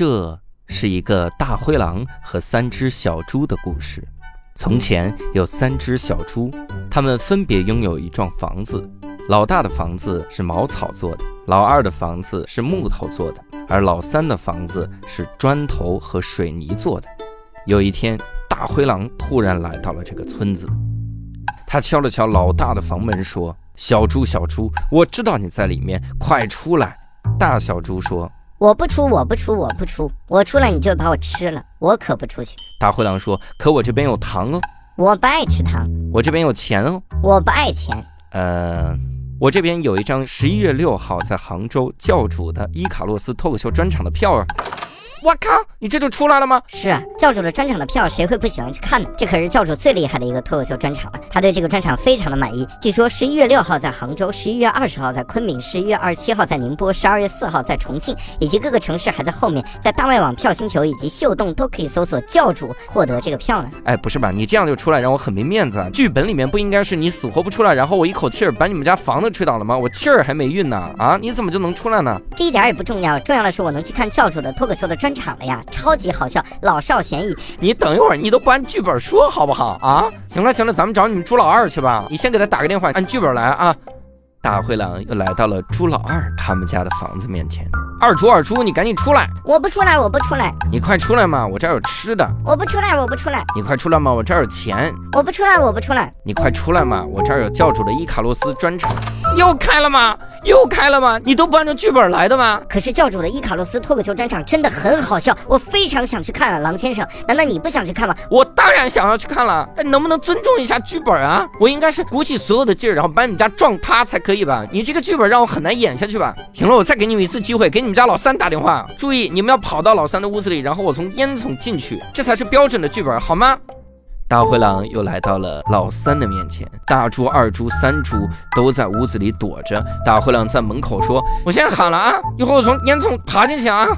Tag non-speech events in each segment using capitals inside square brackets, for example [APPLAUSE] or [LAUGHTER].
这是一个大灰狼和三只小猪的故事。从前有三只小猪，它们分别拥有一幢房子。老大的房子是茅草做的，老二的房子是木头做的，而老三的房子是砖头和水泥做的。有一天，大灰狼突然来到了这个村子，他敲了敲老大的房门，说：“小猪，小猪，我知道你在里面，快出来！”大小猪说。我不出，我不出，我不出，我出来你就把我吃了，我可不出去。大灰狼说：“可我这边有糖哦，我不爱吃糖。我这边有钱哦，我不爱钱。呃，我这边有一张十一月六号在杭州教主的伊卡洛斯脱口秀专场的票啊。”我靠！你这就出来了吗？是啊，教主的专场的票谁会不喜欢去看呢？这可是教主最厉害的一个脱口秀专场了。他对这个专场非常的满意。据说十一月六号在杭州，十一月二十号在昆明，十一月二十七号在宁波，十二月四号在重庆，以及各个城市还在后面，在大麦网票星球以及秀动都可以搜索教主获得这个票呢。哎，不是吧？你这样就出来让我很没面子啊！剧本里面不应该是你死活不出来，然后我一口气儿把你们家房子吹倒了吗？我气儿还没运呢啊！你怎么就能出来呢？这一点也不重要，重要的是我能去看教主的脱口秀的专场了呀！超。超级好笑，老少咸宜。你等一会儿，你都不按剧本说好不好啊？行了行了，咱们找你们朱老二去吧。你先给他打个电话，按剧本来啊。大灰狼又来到了猪老二他们家的房子面前。二猪二猪，你赶紧出来！我不出来，我不出来。你快出来嘛，我这儿有吃的。我不出来，我不出来。你快出来嘛，我这儿有钱。我不出来，我不出来。你快出来嘛，我这儿有教主的伊卡洛斯专场。又开了吗？又开了吗？你都不按照剧本来的吗？可是教主的伊卡洛斯脱口秀专场真的很好笑，我非常想去看啊，狼先生，难道你不想去看吗？我当然想要去看了，但能不能尊重一下剧本啊？我应该是鼓起所有的劲儿，然后把你们家撞塌才可可以吧？你这个剧本让我很难演下去吧？行了，我再给你们一次机会，给你们家老三打电话，注意你们要跑到老三的屋子里，然后我从烟囱进去，这才是标准的剧本，好吗？大灰狼又来到了老三的面前，大猪、二猪、三猪都在屋子里躲着。大灰狼在门口说：“我先喊了啊，一会儿我从烟囱爬进去啊。”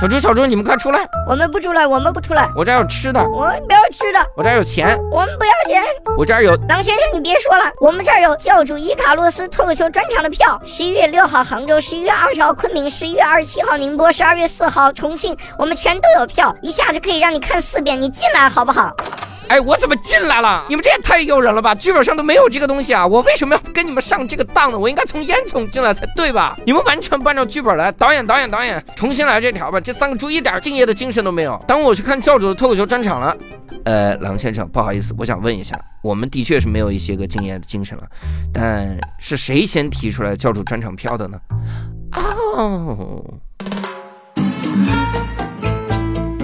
小猪、小猪，你们快出来！我们不出来，我们不出来。我这儿有吃的，我们不要吃的。我这儿有钱，我们不要钱。我这儿有狼先生，你别说了，我们这儿有教主伊卡洛斯脱口秀专场的票，十一月六号杭州，十一月二十号昆明，十一月二十七号宁波，十二月四号重庆，我们全都有票，一下就可以让你看四遍。你进来好不好？哎，我怎么进来了？你们这也太诱人了吧！剧本上都没有这个东西啊！我为什么要跟你们上这个当呢？我应该从烟囱进来才对吧？你们完全不按照剧本来。导演，导演，导演，重新来这条吧！这三个猪一点敬业的精神都没有。等我去看教主的脱口秀专场了。呃，狼先生，不好意思，我想问一下，我们的确是没有一些个敬业的精神了，但是谁先提出来教主专场票的呢？哦。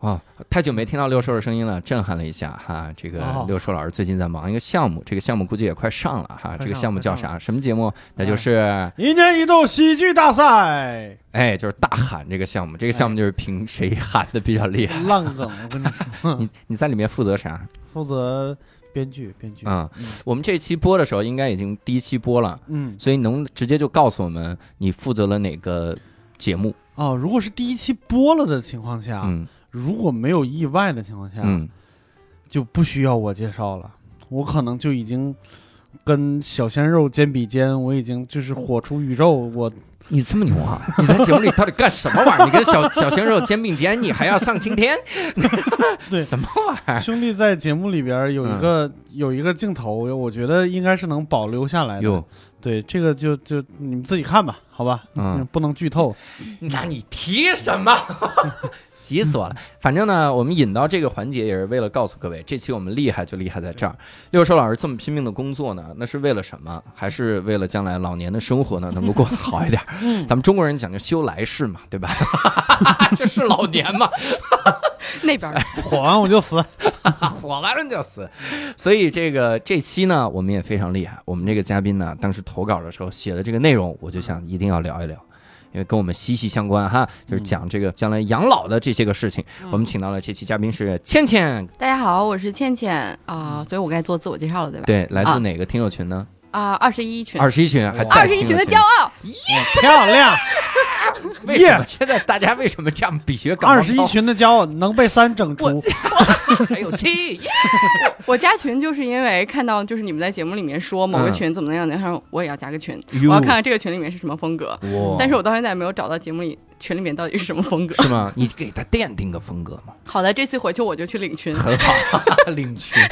寿。哦，太久没听到六兽的声音了，震撼了一下哈。这个六兽老师最近在忙一个项目，这个项目估计也快上了哈。这个项目叫啥？什么节目？那就是一年一度喜剧大赛。哎，就是大喊这个项目，这个项目就是凭谁喊的比较厉害。烂梗，我跟你说。[LAUGHS] 你你在里面负责啥？负责编剧，编剧。嗯，我们这期播的时候应该已经第一期播了。嗯，所以能直接就告诉我们你负责了哪个节目？哦，如果是第一期播了的情况下，嗯。如果没有意外的情况下，嗯，就不需要我介绍了。我可能就已经跟小鲜肉肩比肩，我已经就是火出宇宙。我，你这么牛啊？[LAUGHS] 你在节目里到底干什么玩意儿？你跟小小鲜肉肩并肩，你还要上青天？[LAUGHS] 对，什么玩意儿？兄弟在节目里边有一个有一个镜头，我觉得应该是能保留下来的。对，这个就就你们自己看吧，好吧？嗯，不能剧透。那你提什么？急死我了！反正呢，我们引到这个环节也是为了告诉各位，这期我们厉害就厉害在这儿。六兽老师这么拼命的工作呢，那是为了什么？还是为了将来老年的生活呢能够过得好一点？咱们中国人讲究修来世嘛，对吧？[LAUGHS] 这是老年嘛？[LAUGHS] 那边火完我就死，[LAUGHS] 火完了就死。所以这个这期呢，我们也非常厉害。我们这个嘉宾呢，当时投稿的时候写的这个内容，我就想一定要聊一聊。因为跟我们息息相关哈，就是讲这个将来养老的这些个事情。我们请到了这期嘉宾是倩倩。大家好，我是倩倩啊，所以我该做自我介绍了，对吧？对，来自哪个听友群呢？啊，二十一群。二十一群还二十一群的骄傲，耶漂亮。[LAUGHS] 为什么现在大家为什么这样比学？二十一群的骄傲能被三整出，还有七。我加群就是因为看到就是你们在节目里面说某个群怎么样，然后我也要加个群，我要看看这个群里面是什么风格。但是我到现在没有找到节目里群里面到底是什么风格。是吗？你给他奠定个风格嘛。好的，这次回去我就去领群。很好，[LAUGHS] 领群。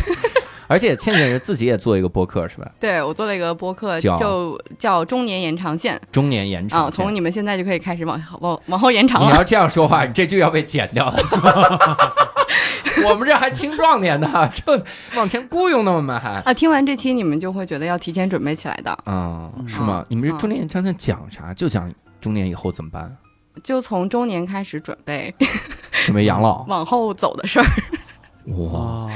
而且倩倩是自己也做一个播客是吧？对，我做了一个播客，就叫中年延长线。中年延长啊，从你们现在就可以开始往往 [LAUGHS] 往后延长了。你要这样说话，你这句要被剪掉了。[LAUGHS] 我们这还青壮年呢，[LAUGHS] 这往前雇佣呢，我们还啊。听完这期，你们就会觉得要提前准备起来的啊？是吗？你们这中年延长线讲啥？就讲中年以后怎么办？就从中年开始准备，准备养老，往后走的事儿。哇。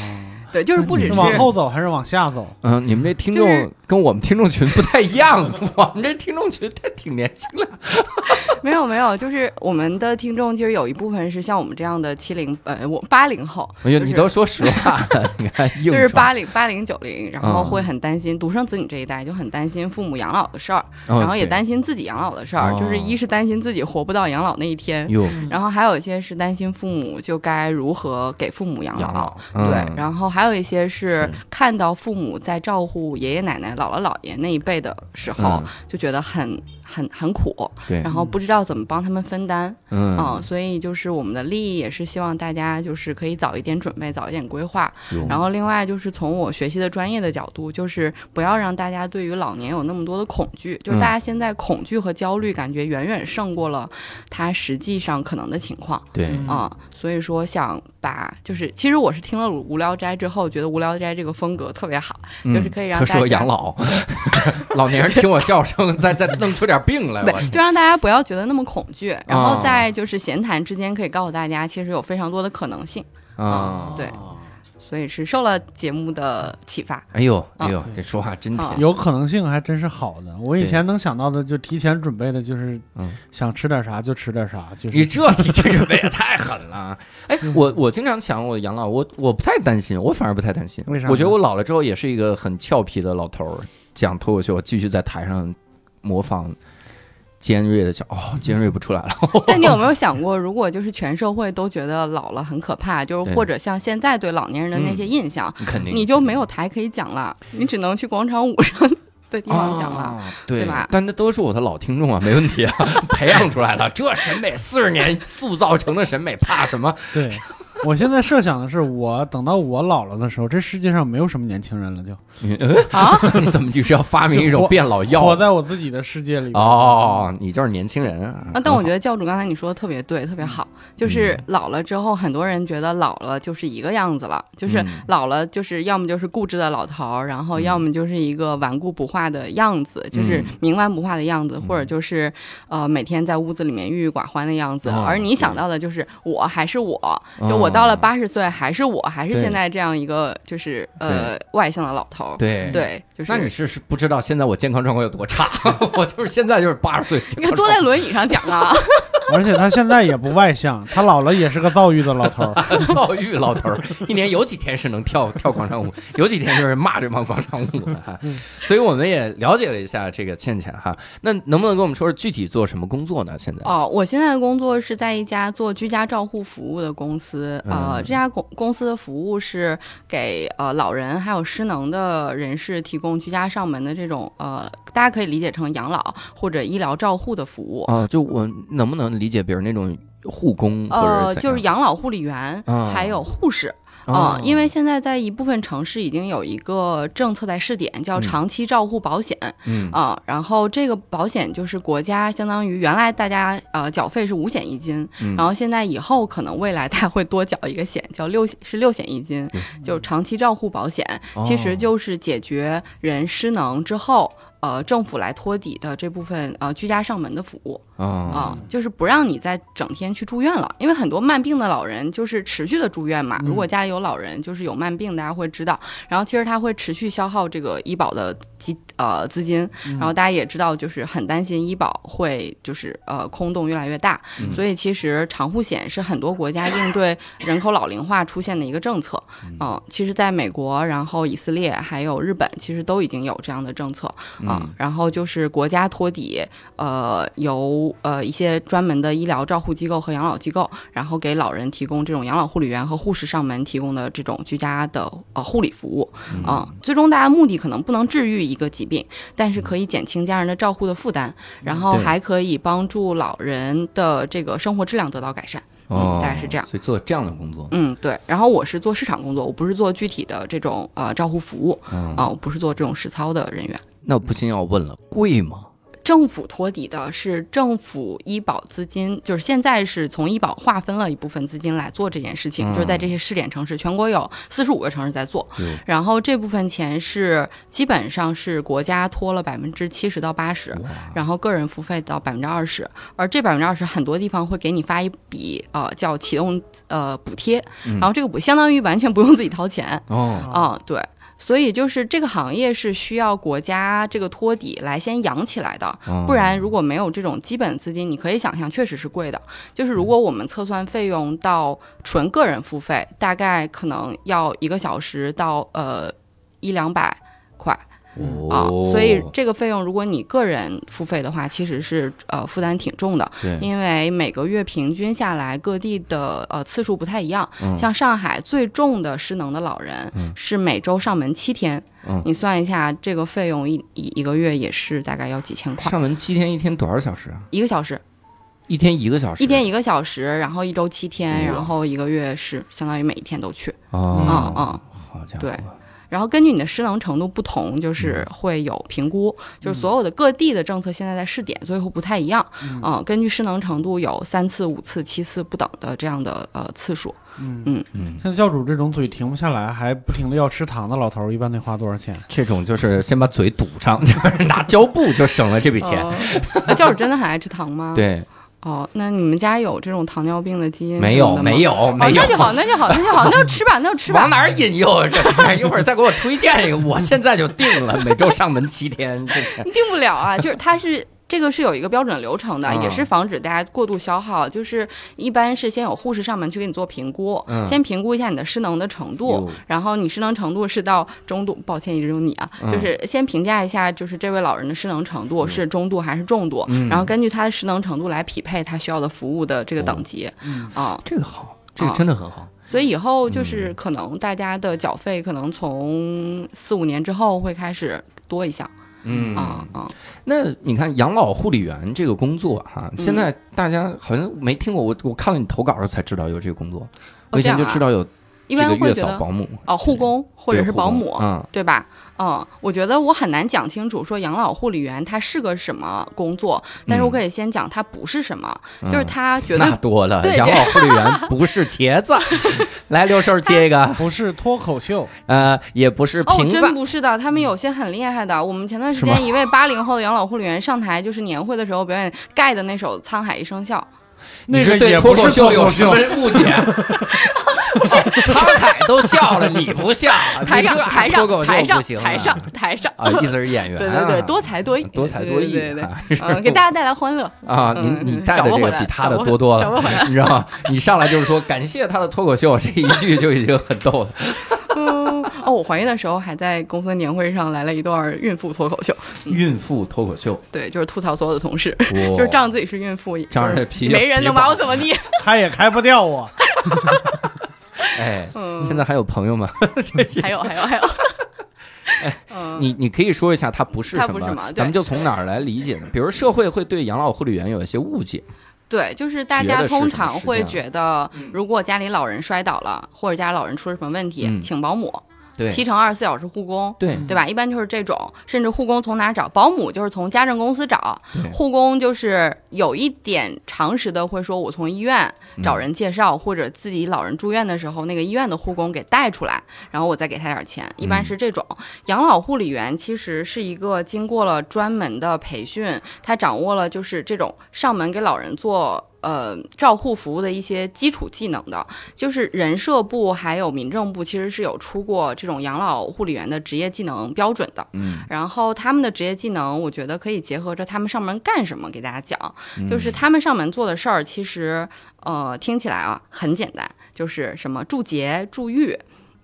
对，就是不只是往后走还是往下走。嗯，你们这听众跟我们听众群不太一样，[LAUGHS] 我们这听众群太挺年轻的。[LAUGHS] 没有没有，就是我们的听众其实有一部分是像我们这样的七零呃我八零后。哎呀，你都说实话，[LAUGHS] 你看就是八零八零九零，然后会很担心独生子女这一代就很担心父母养老的事儿，然后也担心自己养老的事儿，就是一是担心自己活不到养老那一天，然后还有一些是担心父母就该如何给父母养老，对，然后还。还有一些是看到父母在照顾爷爷奶奶、姥姥姥爷那一辈的时候，就觉得很。很很苦，对，然后不知道怎么帮他们分担，嗯，所以就是我们的利益也是希望大家就是可以早一点准备，早一点规划。然后另外就是从我学习的专业的角度，就是不要让大家对于老年有那么多的恐惧，就是大家现在恐惧和焦虑感觉远远胜过了他实际上可能的情况。对，啊，所以说想把就是其实我是听了无聊斋之后，觉得无聊斋这个风格特别好，就是可以让适合养老 [LAUGHS] [LAUGHS] 老年人听我笑声，再再弄出点。病了，对，就让大家不要觉得那么恐惧，然后在就是闲谈之间可以告诉大家，其实有非常多的可能性啊，对，所以是受了节目的启发。哎呦，哎呦，这说话真甜，有可能性还真是好的。我以前能想到的就提前准备的，就是想吃点啥就吃点啥，就是你这提前准备也太狠了。[LAUGHS] 哎，我我经常想我养老，我我不太担心，我反而不太担心。为啥？我觉得我老了之后也是一个很俏皮的老头儿，讲脱口秀，继续在台上模仿。尖锐的笑哦，尖锐不出来了。[LAUGHS] 但你有没有想过，如果就是全社会都觉得老了很可怕，就是或者像现在对老年人的那些印象，肯定你就没有台可以讲了，你只能去广场舞上的地方讲了，对吧？但那都是我的老听众啊，[LAUGHS] 没问题啊，[LAUGHS] 培养出来了，这审美四十年塑造成的审美，怕什么？对。我现在设想的是，我等到我老了的时候，这世界上没有什么年轻人了，就啊？[LAUGHS] 你怎么就是要发明一种变老药？活在我自己的世界里哦，你就是年轻人啊！但我觉得教主刚才你说的特别对，特别好，就是老了之后，很多人觉得老了就是一个样子了，就是老了就是要么就是固执的老头，然后要么就是一个顽固不化的样子，就是冥顽不化的样子，或者就是呃每天在屋子里面郁郁寡欢的样子。而你想到的就是我还是我，就我。到了八十岁，还是我，还是现在这样一个，就是呃外向的老头。对对，就是那你是是不知道现在我健康状况有多差，[LAUGHS] 我就是现在就是八十岁，你看坐在轮椅上讲啊。[LAUGHS] 而且他现在也不外向，他老了也是个躁郁的老头儿。[LAUGHS] 躁郁老头儿，一年有几天是能跳跳广场舞，有几天就是骂这帮广场舞的。所以我们也了解了一下这个倩倩哈，那能不能跟我们说说具体做什么工作呢？现在哦，我现在的工作是在一家做居家照护服务的公司，呃，这家公公司的服务是给呃老人还有失能的人士提供居家上门的这种呃，大家可以理解成养老或者医疗照护的服务啊。就我能不能理解，比如那种护工，呃，就是养老护理员，还有护士。啊，因为现在在一部分城市已经有一个政策在试点，叫长期照护保险。嗯。啊，然后这个保险就是国家相当于原来大家呃缴费是五险一金，然后现在以后可能未来它会多缴一个险，叫六是六险一金，就长期照护保险，其实就是解决人失能之后。呃，政府来托底的这部分呃居家上门的服务啊，就是不让你再整天去住院了，因为很多慢病的老人就是持续的住院嘛。如果家里有老人就是有慢病，大家会知道，然后其实他会持续消耗这个医保的基呃资金，然后大家也知道就是很担心医保会就是呃空洞越来越大，所以其实长护险是很多国家应对人口老龄化出现的一个政策。嗯，其实在美国，然后以色列还有日本，其实都已经有这样的政策。啊，然后就是国家托底，呃，由入呃一些专门的医疗照护机构和养老机构，然后给老人提供这种养老护理员和护士上门提供的这种居家的呃护理服务啊。最终大家目的可能不能治愈一个疾病，但是可以减轻家人的照护的负担，然后还可以帮助老人的这个生活质量得到改善。哦，大概是这样。所以做这样的工作，嗯，对。然后我是做市场工作，我不是做具体的这种呃照护服务啊，我不是做这种实操的人员。那我不禁要问了，贵吗？政府托底的是政府医保资金，就是现在是从医保划分了一部分资金来做这件事情，就是在这些试点城市，全国有四十五个城市在做，然后这部分钱是基本上是国家托了百分之七十到八十，然后个人付费到百分之二十，而这百分之二十很多地方会给你发一笔呃叫启动呃补贴，然后这个补相当于完全不用自己掏钱哦，啊对。所以就是这个行业是需要国家这个托底来先养起来的，不然如果没有这种基本资金，你可以想象确实是贵的。就是如果我们测算费用到纯个人付费，大概可能要一个小时到呃一两百块。啊，所以这个费用，如果你个人付费的话，其实是呃负担挺重的。对，因为每个月平均下来，各地的呃次数不太一样。嗯，像上海最重的失能的老人是每周上门七天。嗯，你算一下这个费用，一一一个月也是大概要几千块。上门七天，一天多少小时啊？一个小时。一天一个小时。一天一个小时，然后一周七天，然后一个月是相当于每一天都去。哦，嗯嗯，好家伙。对。然后根据你的失能程度不同，就是会有评估，就是所有的各地的政策现在在试点，所以会不太一样。嗯，根据失能程度有三次、五次、七次不等的这样的呃次数。嗯嗯嗯。像教主这种嘴停不下来，还不停的要吃糖的老头，一般得花多少钱？这种就是先把嘴堵上，就是拿胶布就省了这笔钱。教主真的很爱吃糖吗？对。哦，那你们家有这种糖尿病的基因没有？没有，没有。那就好，那就好，那就好，那就吃吧，那就吃吧。往哪引诱？这一会儿再给我推荐一个，我现在就定了，每周上门七天，这钱 [LAUGHS] 定不了啊，就是他是。这个是有一个标准流程的，也是防止大家过度消耗。就是一般是先有护士上门去给你做评估，先评估一下你的失能的程度，然后你失能程度是到中度，抱歉一直用你啊，就是先评价一下，就是这位老人的失能程度是中度还是重度，然后根据他的失能程度来匹配他需要的服务的这个等级。啊，这个好，这个真的很好。所以以后就是可能大家的缴费可能从四五年之后会开始多一项。嗯啊啊，那你看养老护理员这个工作哈，现在大家好像没听过，我我看了你投稿时才知道有这个工作，我以前就知道有一般会觉得保姆哦护工或者是保姆，嗯，对吧？嗯，我觉得我很难讲清楚说养老护理员他是个什么工作，但是我可以先讲他不是什么，就是他觉得那多了，[LAUGHS] 养老护理员 [LAUGHS] 不是茄子，[LAUGHS] 来刘叔接一个，不是脱口秀，呃，也不是瓶子，真不是的，他们有些很厉害的。我们前段时间一位八零后的养老护理员上台，就是年会的时候表演盖的那首《沧海一声笑》。那个对脱口秀有什么误解？[LAUGHS] 沧海都笑了，你不笑？[LAUGHS] 台上台上台上台上台上啊！意思是演员，[LAUGHS] 对对对，多才多艺，多才多艺，对对对，给大家带来欢乐啊！你你带的这个比他的多多了，你知道吗？你上来就是说感谢他的脱口秀，这一句就已经很逗了。哦，我怀孕的时候还在公司年会上来了一段孕妇脱口秀。孕妇脱口秀，对，就是吐槽所有的同事，就是仗着自己是孕妇，仗着皮，没人能把我怎么地，开也开不掉我。哎，现在还有朋友吗？[LAUGHS] 还有，还有，还有。[LAUGHS] 哎，你你可以说一下，他不是什么？咱们就从哪儿来理解呢？比如社会会对养老护理员有一些误解。对，就是大家通常会觉得，如果家里老人摔倒了，或者家里老人出了什么问题，请保姆。七乘二十四小时护工，对对吧？一般就是这种，甚至护工从哪找？保姆就是从家政公司找，护工就是有一点常识的，会说我从医院找人介绍，或者自己老人住院的时候，那个医院的护工给带出来，然后我再给他点钱。一般是这种。养老护理员其实是一个经过了专门的培训，他掌握了就是这种上门给老人做。呃，照护服务的一些基础技能的，就是人社部还有民政部其实是有出过这种养老护理员的职业技能标准的。嗯，然后他们的职业技能，我觉得可以结合着他们上门干什么给大家讲。就是他们上门做的事儿，其实呃听起来啊很简单，就是什么助洁助浴，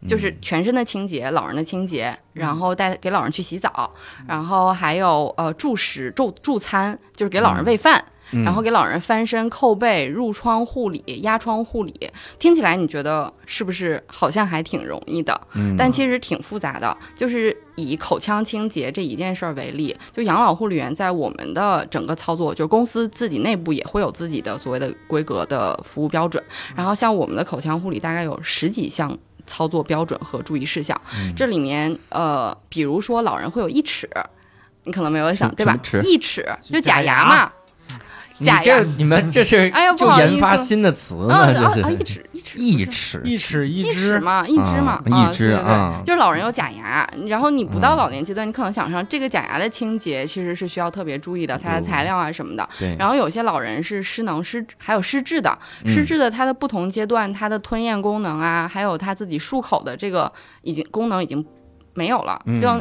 就是全身的清洁，老人的清洁，然后带给老人去洗澡，然后还有呃助食助助餐，就是给老人喂饭。然后给老人翻身、扣背、入窗护理、压疮护理，听起来你觉得是不是好像还挺容易的？嗯，但其实挺复杂的。就是以口腔清洁这一件事儿为例，就养老护理员在我们的整个操作，就是公司自己内部也会有自己的所谓的规格的服务标准。然后像我们的口腔护理，大概有十几项。操作标准和注意事项，这里面呃，比如说老人会有一齿，你可能没有想对吧？一齿就假牙嘛。你这你们这是哎呀就研发新的词呢？这是一齿一齿一齿一齿一只嘛一只嘛一只啊，就是老人有假牙，然后你不到老年阶段，你可能想上这个假牙的清洁其实是需要特别注意的，它的材料啊什么的。对。然后有些老人是失能失还有失智的，失智的它的不同阶段，它的吞咽功能啊，还有他自己漱口的这个已经功能已经没有了，就像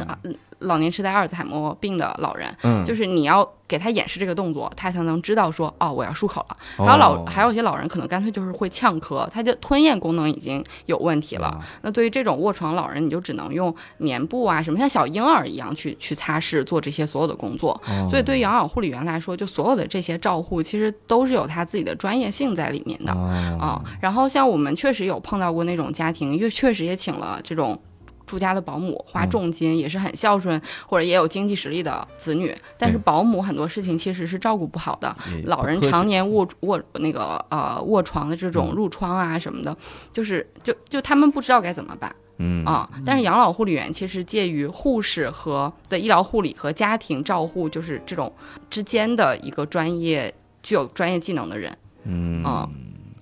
老年痴呆、阿尔兹海默病的老人，嗯，就是你要。给他演示这个动作，他才能知道说哦，我要漱口了。还有老还有一些老人可能干脆就是会呛咳，他的吞咽功能已经有问题了。那对于这种卧床老人，你就只能用棉布啊，什么像小婴儿一样去去擦拭，做这些所有的工作。所以对于养老护理员来说，就所有的这些照护，其实都是有他自己的专业性在里面的啊。然后像我们确实有碰到过那种家庭，因为确实也请了这种。住家的保姆花重金也是很孝顺，或者也有经济实力的子女，但是保姆很多事情其实是照顾不好的。老人常年卧卧那个呃卧床的这种褥疮啊什么的，就是就就他们不知道该怎么办。嗯啊，但是养老护理员其实介于护士和的医疗护理和家庭照护就是这种之间的一个专业具有专业技能的人。嗯啊。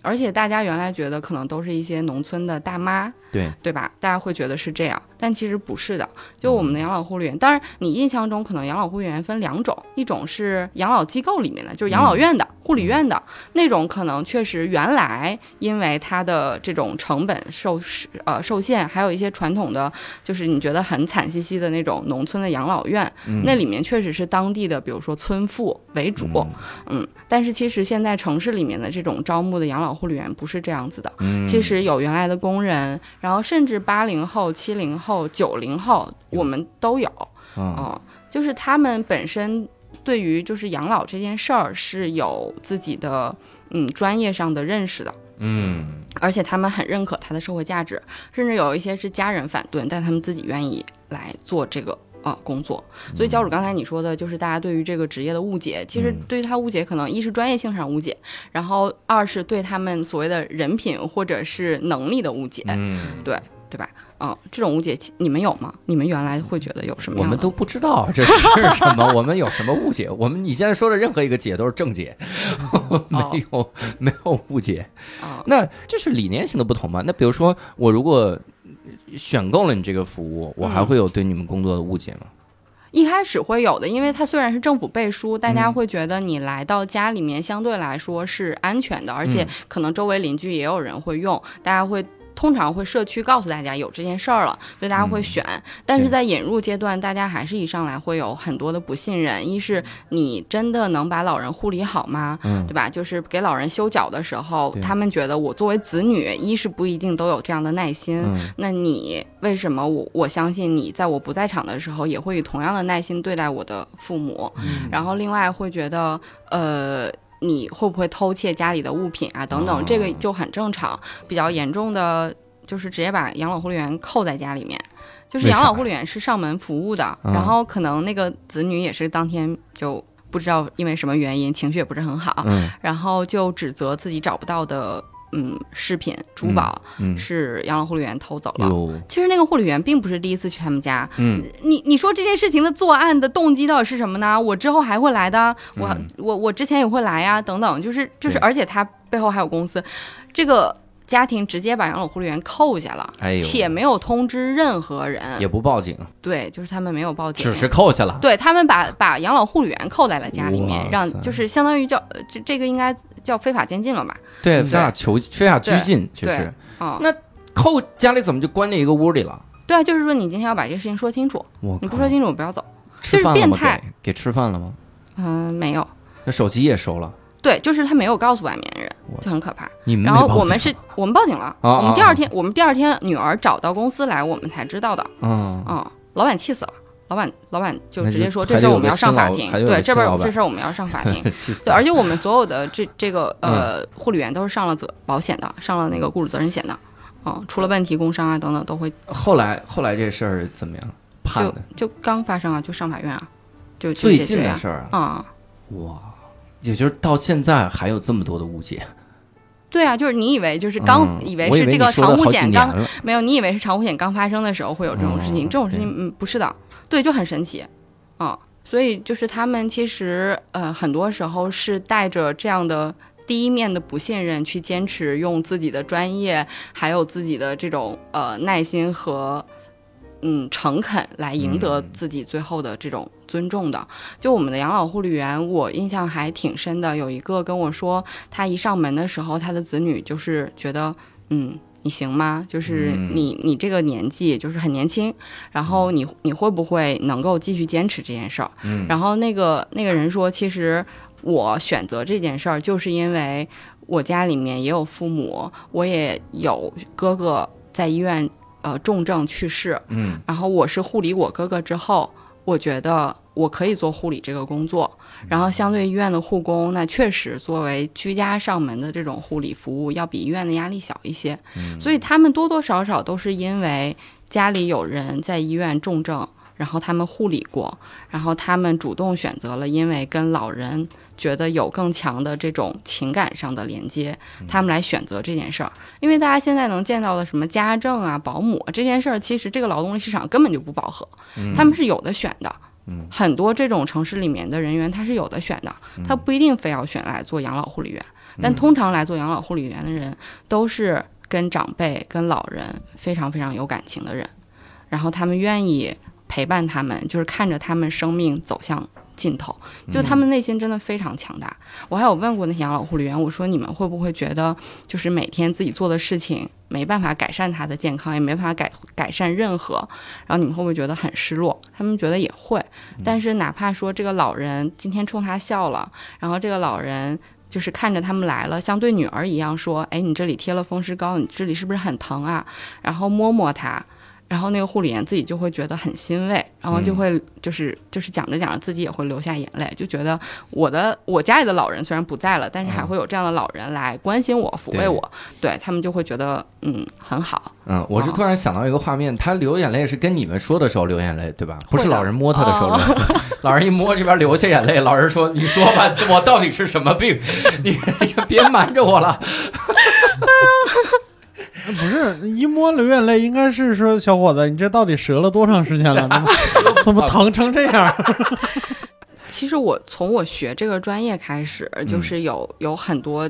而且大家原来觉得可能都是一些农村的大妈，对对吧？大家会觉得是这样，但其实不是的。就我们的养老护理员，当然你印象中可能养老护理员分两种，一种是养老机构里面的，就是养老院的。护理院的那种可能确实原来因为它的这种成本受呃受限，还有一些传统的就是你觉得很惨兮兮的那种农村的养老院，那里面确实是当地的，比如说村妇为主，嗯，但是其实现在城市里面的这种招募的养老护理员不是这样子的，其实有原来的工人，然后甚至八零后、七零后、九零后我们都有，嗯，就是他们本身。对于就是养老这件事儿是有自己的嗯专业上的认识的，嗯，而且他们很认可它的社会价值，甚至有一些是家人反对，但他们自己愿意来做这个呃工作。所以教主刚才你说的就是大家对于这个职业的误解，其实对于他误解可能一是专业性上误解，然后二是对他们所谓的人品或者是能力的误解，嗯，对对吧？嗯，这种误解你们有吗？你们原来会觉得有什么？我们都不知道这 [LAUGHS] 是什么，我们有什么误解？我们你现在说的任何一个解都是正解，[LAUGHS] 没有没有误解。那这是理念性的不同吗？那比如说我如果选购了你这个服务，我还会有对你们工作的误解吗？一开始会有的，因为它虽然是政府背书，大家会觉得你来到家里面相对来说是安全的，而且可能周围邻居也有人会用，大家会。通常会社区告诉大家有这件事儿了，所以大家会选。但是在引入阶段，大家还是一上来会有很多的不信任。一是你真的能把老人护理好吗？嗯，对吧？就是给老人修脚的时候，他们觉得我作为子女，一是不一定都有这样的耐心。那你为什么我我相信你在我不在场的时候，也会以同样的耐心对待我的父母？然后另外会觉得，呃。你会不会偷窃家里的物品啊？等等，这个就很正常。比较严重的就是直接把养老护理员扣在家里面，就是养老护理员是上门服务的，然后可能那个子女也是当天就不知道因为什么原因情绪也不是很好，然后就指责自己找不到的。嗯，饰品、珠宝是养老护理员偷走了。其实那个护理员并不是第一次去他们家。嗯，你你说这件事情的作案的动机到底是什么呢？我之后还会来的，我我我之前也会来呀，等等，就是就是，而且他背后还有公司。这个家庭直接把养老护理员扣下了，且没有通知任何人，也不报警。对，就是他们没有报警，只是扣下了。对他们把把养老护理员扣在了家里面，让就是相当于叫这这个应该。叫非法监禁了吧？对，非法囚非法拘禁，确实。哦，那扣家里怎么就关在一个屋里了？对啊，就是说你今天要把这个事情说清楚，你不说清楚不要走。就是变态？给吃饭了吗？嗯，没有。那手机也收了。对，就是他没有告诉外面人，就很可怕。你们然后我们是我们报警了，我们第二天我们第二天女儿找到公司来，我们才知道的。嗯嗯，老板气死了。老板老板就直接说这事儿我们要上法庭，[LAUGHS] 对这边这事儿我们要上法庭，对，而且我们所有的这这个呃护理员都是上了责保险的，上了那个雇主责任险的，嗯，出了问题工伤啊等等都会。后来后来这事儿怎么样？判的就刚发生啊，就上法院啊，就最近的事儿啊，啊，哇，也就是到现在还有这么多的误解。对啊，就是你以为就是刚以为是这个长护险刚没有，你以为是长护险刚发生的时候会有这种事情，这种事情嗯不是的，对，就很神奇，嗯，所以就是他们其实呃很多时候是带着这样的第一面的不信任去坚持用自己的专业还有自己的这种呃耐心和。嗯，诚恳来赢得自己最后的这种尊重的。就我们的养老护理员，我印象还挺深的。有一个跟我说，他一上门的时候，他的子女就是觉得，嗯，你行吗？就是你你这个年纪就是很年轻，然后你你会不会能够继续坚持这件事儿？嗯。然后那个那个人说，其实我选择这件事儿，就是因为我家里面也有父母，我也有哥哥在医院。呃，重症去世，嗯，然后我是护理我哥哥之后，我觉得我可以做护理这个工作，然后相对医院的护工，那确实作为居家上门的这种护理服务，要比医院的压力小一些，所以他们多多少少都是因为家里有人在医院重症。然后他们护理过，然后他们主动选择了，因为跟老人觉得有更强的这种情感上的连接，他们来选择这件事儿。因为大家现在能见到的什么家政啊、保姆这件事儿，其实这个劳动力市场根本就不饱和，他们是有的选的。很多这种城市里面的人员他是有的选的，他不一定非要选来做养老护理员，但通常来做养老护理员的人都是跟长辈、跟老人非常非常有感情的人，然后他们愿意。陪伴他们，就是看着他们生命走向尽头，就他们内心真的非常强大。我还有问过那些养老护理员，我说你们会不会觉得，就是每天自己做的事情没办法改善他的健康，也没办法改改善任何，然后你们会不会觉得很失落？他们觉得也会，但是哪怕说这个老人今天冲他笑了，然后这个老人就是看着他们来了，像对女儿一样说，哎，你这里贴了风湿膏，你这里是不是很疼啊？然后摸摸他。然后那个护理员自己就会觉得很欣慰，然后就会就是就是讲着讲着自己也会流下眼泪，就觉得我的我家里的老人虽然不在了，但是还会有这样的老人来关心我、抚慰我，对他们就会觉得嗯很好。嗯，我是突然想到一个画面，他流眼泪是跟你们说的时候流眼泪，对吧？不是老人摸他的时候流，[LAUGHS] 老人一摸这边流下眼泪，老人说：“你说吧，我到底是什么病？[LAUGHS] 你别瞒着我了。[LAUGHS] ”不是一摸流眼泪，应该是说小伙子，你这到底折了多长时间了？怎么 [LAUGHS] 疼成这样？[LAUGHS] 其实我从我学这个专业开始，就是有有很多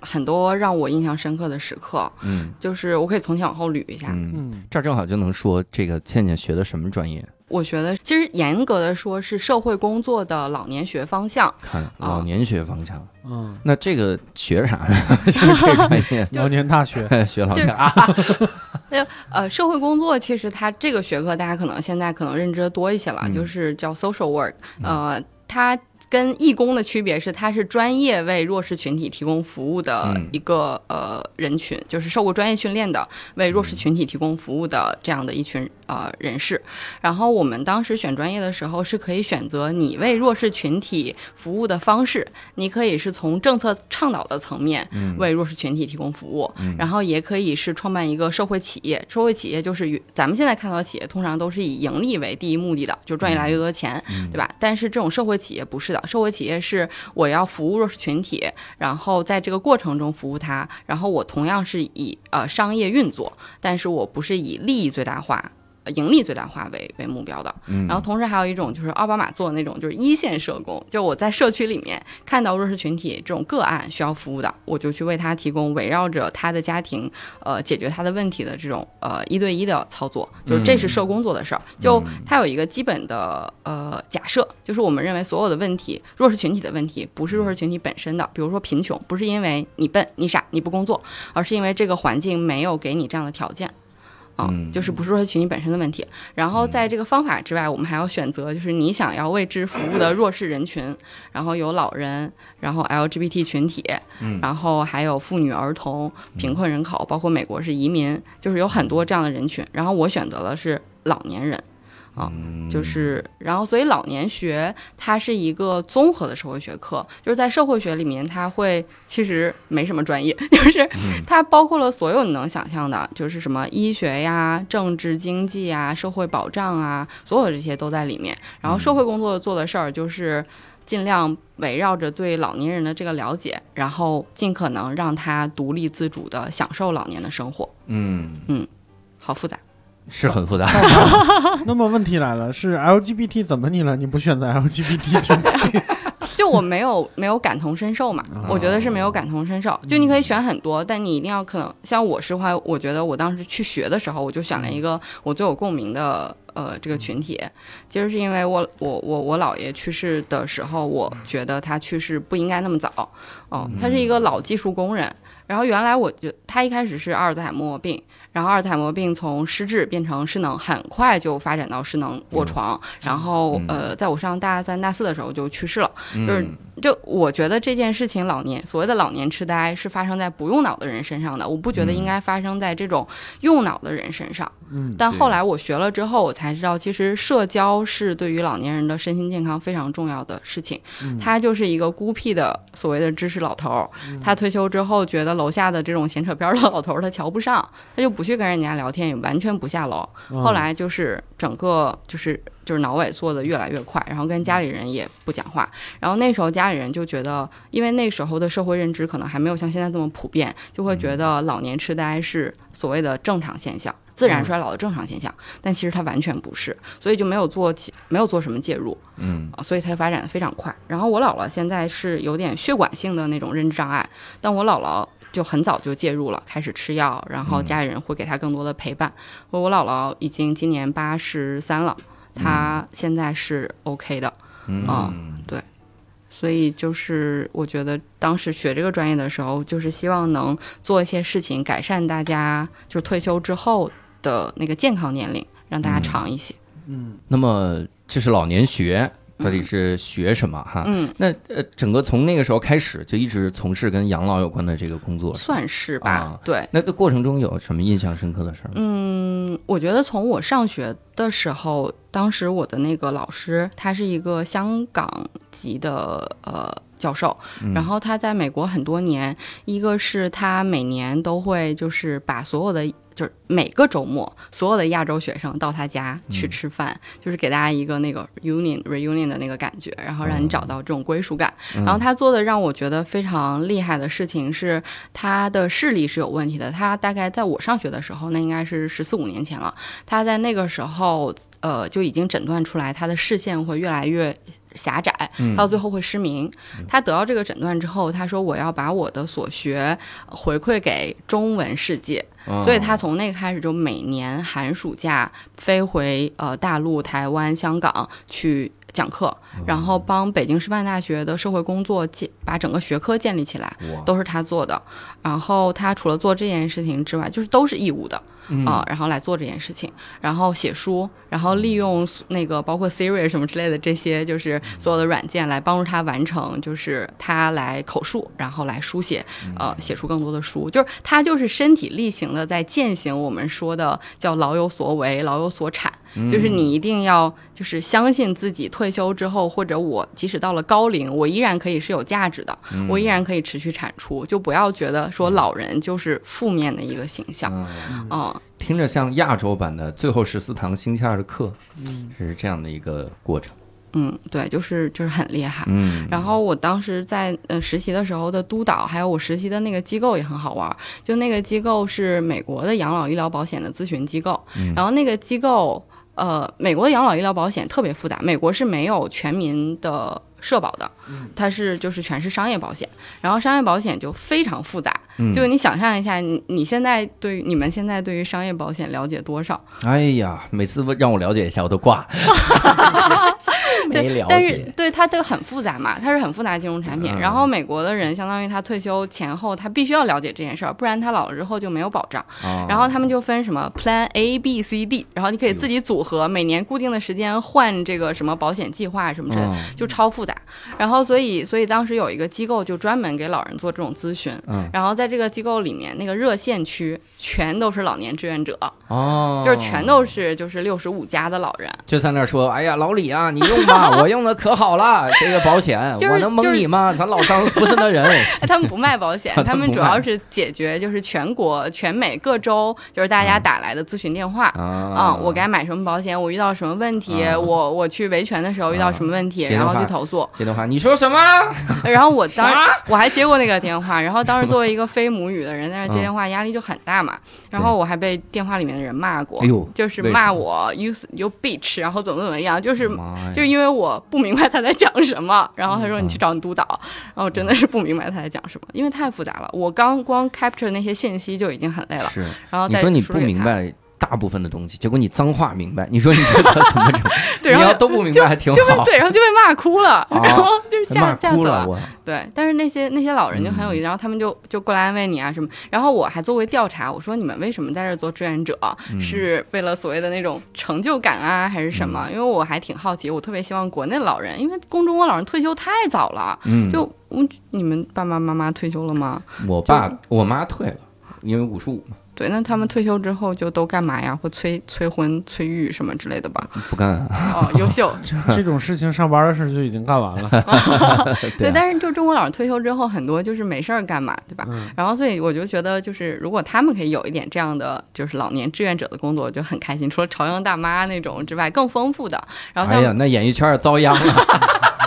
很多让我印象深刻的时刻。嗯，就是我可以从前往后捋一下。嗯，这儿正好就能说这个倩倩学的什么专业。我觉得其实严格的说是社会工作的老年学方向。看老年学方向，嗯，那这个学啥呢？[LAUGHS] 这个专业，[LAUGHS] 老年大学 [LAUGHS] 学老年啊。那呃，社会工作其实它这个学科大家可能现在可能认知的多一些了，就是叫 social work。呃，它。跟义工的区别是，他是专业为弱势群体提供服务的一个呃人群，就是受过专业训练的，为弱势群体提供服务的这样的一群呃人士。然后我们当时选专业的时候，是可以选择你为弱势群体服务的方式，你可以是从政策倡导的层面为弱势群体提供服务，然后也可以是创办一个社会企业。社会企业就是与咱们现在看到的企业通常都是以盈利为第一目的的，就赚越来越多钱，对吧？但是这种社会企业不是的。社会企业是我要服务弱势群体，然后在这个过程中服务他，然后我同样是以呃商业运作，但是我不是以利益最大化。盈利最大化为为目标的，然后同时还有一种就是奥巴马做的那种，就是一线社工，就我在社区里面看到弱势群体这种个案需要服务的，我就去为他提供围绕着他的家庭，呃，解决他的问题的这种呃一对一的操作，就是这是社工做的事儿。就他有一个基本的呃假设，就是我们认为所有的问题，弱势群体的问题不是弱势群体本身的，比如说贫穷，不是因为你笨、你傻、你不工作，而是因为这个环境没有给你这样的条件。嗯，就是不是说群体本身的问题，然后在这个方法之外，我们还要选择，就是你想要为之服务的弱势人群，然后有老人，然后 LGBT 群体，然后还有妇女儿童、贫困人口，包括美国是移民，就是有很多这样的人群。然后我选择的是老年人，啊，就是，然后所以老年学它是一个综合的社会学科，就是在社会学里面，它会其实没什么专业，[LAUGHS] 就是它包括了所有你能想象的，就是什么医学呀、政治经济啊、社会保障啊，所有这些都在里面。然后社会工作做的事儿就是尽量围绕着对老年人的这个了解，然后尽可能让他独立自主的享受老年的生活。嗯嗯，好复杂。是很复杂。[LAUGHS] 那么问题来了，是 LGBT 怎么你了？你不选择 LGBT 群 [LAUGHS] 体？就我没有没有感同身受嘛？我觉得是没有感同身受。就你可以选很多，但你一定要可能像我是话，我觉得我当时去学的时候，我就选了一个我最有共鸣的呃这个群体。其实是因为我我我我姥爷去世的时候，我觉得他去世不应该那么早。哦，他是一个老技术工人，然后原来我就他一开始是阿尔兹海默病。然后阿尔茨海默病从失智变成失能，很快就发展到失能卧床。然后呃，在我上大三、大四的时候就去世了。就是就我觉得这件事情，老年所谓的老年痴呆是发生在不用脑的人身上的，我不觉得应该发生在这种用脑的人身上。嗯。但后来我学了之后，我才知道，其实社交是对于老年人的身心健康非常重要的事情。他就是一个孤僻的所谓的知识老头儿，他退休之后觉得楼下的这种闲扯边的老头儿他瞧不上，他就不。不去跟人家聊天，也完全不下楼。后来就是整个就是就是脑萎缩的越来越快，然后跟家里人也不讲话。然后那时候家里人就觉得，因为那时候的社会认知可能还没有像现在这么普遍，就会觉得老年痴呆是所谓的正常现象，自然衰老的正常现象。但其实它完全不是，所以就没有做起，没有做什么介入。嗯，所以它发展的非常快。然后我姥姥现在是有点血管性的那种认知障碍，但我姥姥。就很早就介入了，开始吃药，然后家里人会给他更多的陪伴。我姥姥已经今年八十三了，她现在是 OK 的，嗯，对，所以就是我觉得当时学这个专业的时候，就是希望能做一些事情，改善大家就是退休之后的那个健康年龄，让大家长一些。嗯，那么这是老年学。到底是学什么哈？嗯，那呃，整个从那个时候开始就一直从事跟养老有关的这个工作，算是吧？对。那个过程中有什么印象深刻的事儿？嗯，我觉得从我上学的时候，当时我的那个老师他是一个香港籍的呃教授，然后他在美国很多年，一个是他每年都会就是把所有的。就是每个周末，所有的亚洲学生到他家去吃饭，就是给大家一个那个 union reunion 的那个感觉，然后让你找到这种归属感。然后他做的让我觉得非常厉害的事情是，他的视力是有问题的。他大概在我上学的时候，那应该是十四五年前了。他在那个时候，呃，就已经诊断出来他的视线会越来越。狭窄，到最后会失明。他得到这个诊断之后，他说：“我要把我的所学回馈给中文世界。”所以，他从那个开始就每年寒暑假飞回呃大陆、台湾、香港去讲课，然后帮北京师范大学的社会工作建把整个学科建立起来，都是他做的。然后，他除了做这件事情之外，就是都是义务的。啊，然后来做这件事情，然后写书，然后利用那个包括 Siri 什么之类的这些，就是所有的软件来帮助他完成，就是他来口述，然后来书写，呃，写出更多的书。就是他就是身体力行的在践行我们说的叫老有所为，老有所产。就是你一定要就是相信自己，退休之后或者我即使到了高龄，我依然可以是有价值的，我依然可以持续产出。就不要觉得说老人就是负面的一个形象，嗯。听着像亚洲版的最后十四堂星期二的课，嗯，是这样的一个过程。嗯，对，就是就是很厉害。嗯，然后我当时在呃实习的时候的督导，还有我实习的那个机构也很好玩。就那个机构是美国的养老医疗保险的咨询机构，然后那个机构呃，美国的养老医疗保险特别复杂，美国是没有全民的。社保的，它是就是全是商业保险，然后商业保险就非常复杂，就你想象一下，你你现在对于你们现在对于商业保险了解多少？哎呀，每次让我了解一下，我都挂。[LAUGHS] 没了解。但是对它都很复杂嘛，它是很复杂金融产品。然后美国的人相当于他退休前后，他必须要了解这件事儿，不然他老了之后就没有保障。然后他们就分什么 Plan A、B、C、D，然后你可以自己组合，每年固定的时间换这个什么保险计划什么之类的，就超复杂。然后所以所以当时有一个机构就专门给老人做这种咨询。然后在这个机构里面，那个热线区全都是老年志愿者。哦，就是全都是就是六十五加的老人，就在那说：“哎呀，老李啊，你用吧，[LAUGHS] 我用的可好了，这个保险，我能蒙你吗？咱老张不是那人。[LAUGHS] ”他们不卖保险，[LAUGHS] 他们主要是解决就是全国全美各州就是大家打来的咨询电话啊，我该买什么保险？我遇到什么问题？我我去维权的时候遇到什么问题？然后去投诉。接电话，你说什么？然后我当时我还接过那个电话，然后当时作为一个非母语的人在那接电话，压力就很大嘛。然后我还被电话里面的人骂过，就是骂我 use you bitch，然后怎么怎么样，就是就是因为我不明白他在讲什么。然后他说你去找你督导，然后我真的是不明白他在讲什么，因为太复杂了。我刚光 capture 那些信息就已经很累了。是，然后你说你不明白。大部分的东西，结果你脏话明白，你说你这个怎么整？[LAUGHS] 对，然后都不明白还挺好。对，然后就被骂哭了，然后 [LAUGHS] 就是吓吓死了。对，但是那些那些老人就很有意思，然后他们就就过来安慰你啊什么。然后我还做过调查，我说你们为什么在这做志愿者？是为了所谓的那种成就感啊，还是什么？因为我还挺好奇，我特别希望国内老人，因为公中国老人退休太早了。嗯，就我你们爸爸妈妈退休了吗？我爸我妈退了，因为五十五嘛。对，那他们退休之后就都干嘛呀？会催催婚、催育什么之类的吧？不干。哦，优秀。这种事情上班的事就已经干完了。[LAUGHS] 对，但是就中国老人退休之后，很多就是没事儿干嘛，对吧？然后所以我就觉得，就是如果他们可以有一点这样的，就是老年志愿者的工作，就很开心。除了朝阳大妈那种之外，更丰富的。然后，哎呀，那演艺圈遭殃了。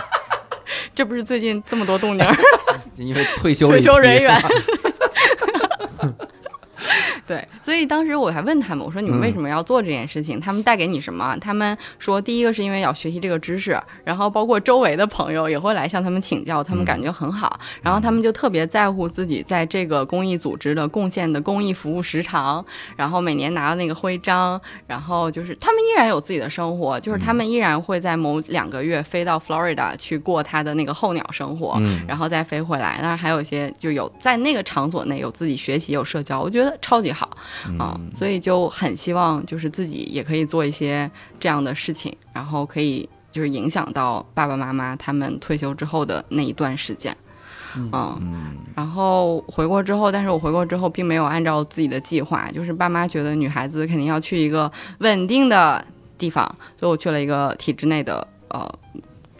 [LAUGHS] 这不是最近这么多动静？[LAUGHS] 因为退休退休人员。[LAUGHS] 对，所以当时我还问他们，我说你们为什么要做这件事情？他们带给你什么？他们说，第一个是因为要学习这个知识，然后包括周围的朋友也会来向他们请教，他们感觉很好，然后他们就特别在乎自己在这个公益组织的贡献的公益服务时长，然后每年拿到那个徽章，然后就是他们依然有自己的生活，就是他们依然会在某两个月飞到 Florida 去过他的那个候鸟生活，然后再飞回来。当然还有一些就有在那个场所内有自己学习有社交，我觉得超级。好啊，所以就很希望就是自己也可以做一些这样的事情，然后可以就是影响到爸爸妈妈他们退休之后的那一段时间，嗯，然后回国之后，但是我回国之后并没有按照自己的计划，就是爸妈觉得女孩子肯定要去一个稳定的地方，所以我去了一个体制内的呃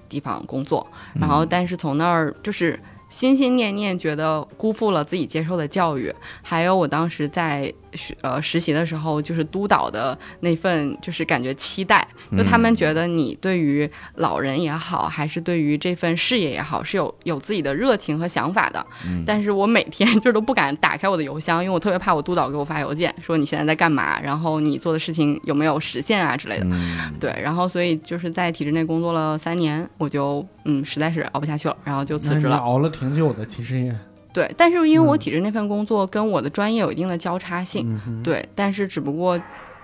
地方工作，然后但是从那儿就是。心心念念觉得辜负了自己接受的教育，还有我当时在。学呃实习的时候，就是督导的那份，就是感觉期待，就他们觉得你对于老人也好，还是对于这份事业也好，是有有自己的热情和想法的。[LAUGHS] 但是我每天就是都不敢打开我的邮箱，因为我特别怕我督导给我发邮件说你现在在干嘛，然后你做的事情有没有实现啊之类的。对，然后所以就是在体制内工作了三年，我就嗯实在是熬不下去了，然后就辞职了。熬了挺久的，其实也。对，但是因为我体制那份工作跟我的专业有一定的交叉性，对，但是只不过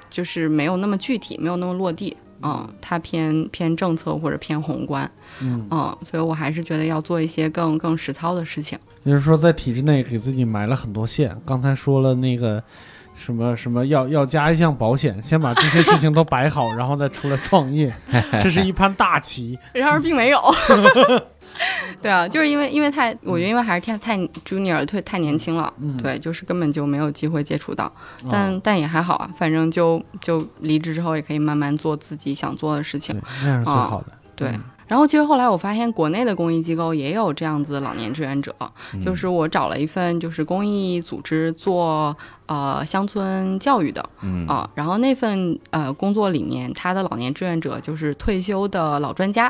就是没有那么具体，没有那么落地，嗯，它偏偏政策或者偏宏观，嗯，所以我还是觉得要做一些更更实操的事情。也就是说，在体制内给自己埋了很多线。刚才说了那个什么什么要要加一项保险，先把这些事情都摆好，然后再出来创业，[LAUGHS] 这是一盘大棋。然而并没有。[LAUGHS] [LAUGHS] 对啊，就是因为因为太，我觉得因为还是太太 junior，太太年轻了，对，就是根本就没有机会接触到，但但也还好啊，反正就就离职之后也可以慢慢做自己想做的事情，那是最好的，对。然后其实后来我发现，国内的公益机构也有这样子老年志愿者，就是我找了一份就是公益组织做呃乡村教育的，嗯啊，然后那份呃工作里面，他的老年志愿者就是退休的老专家，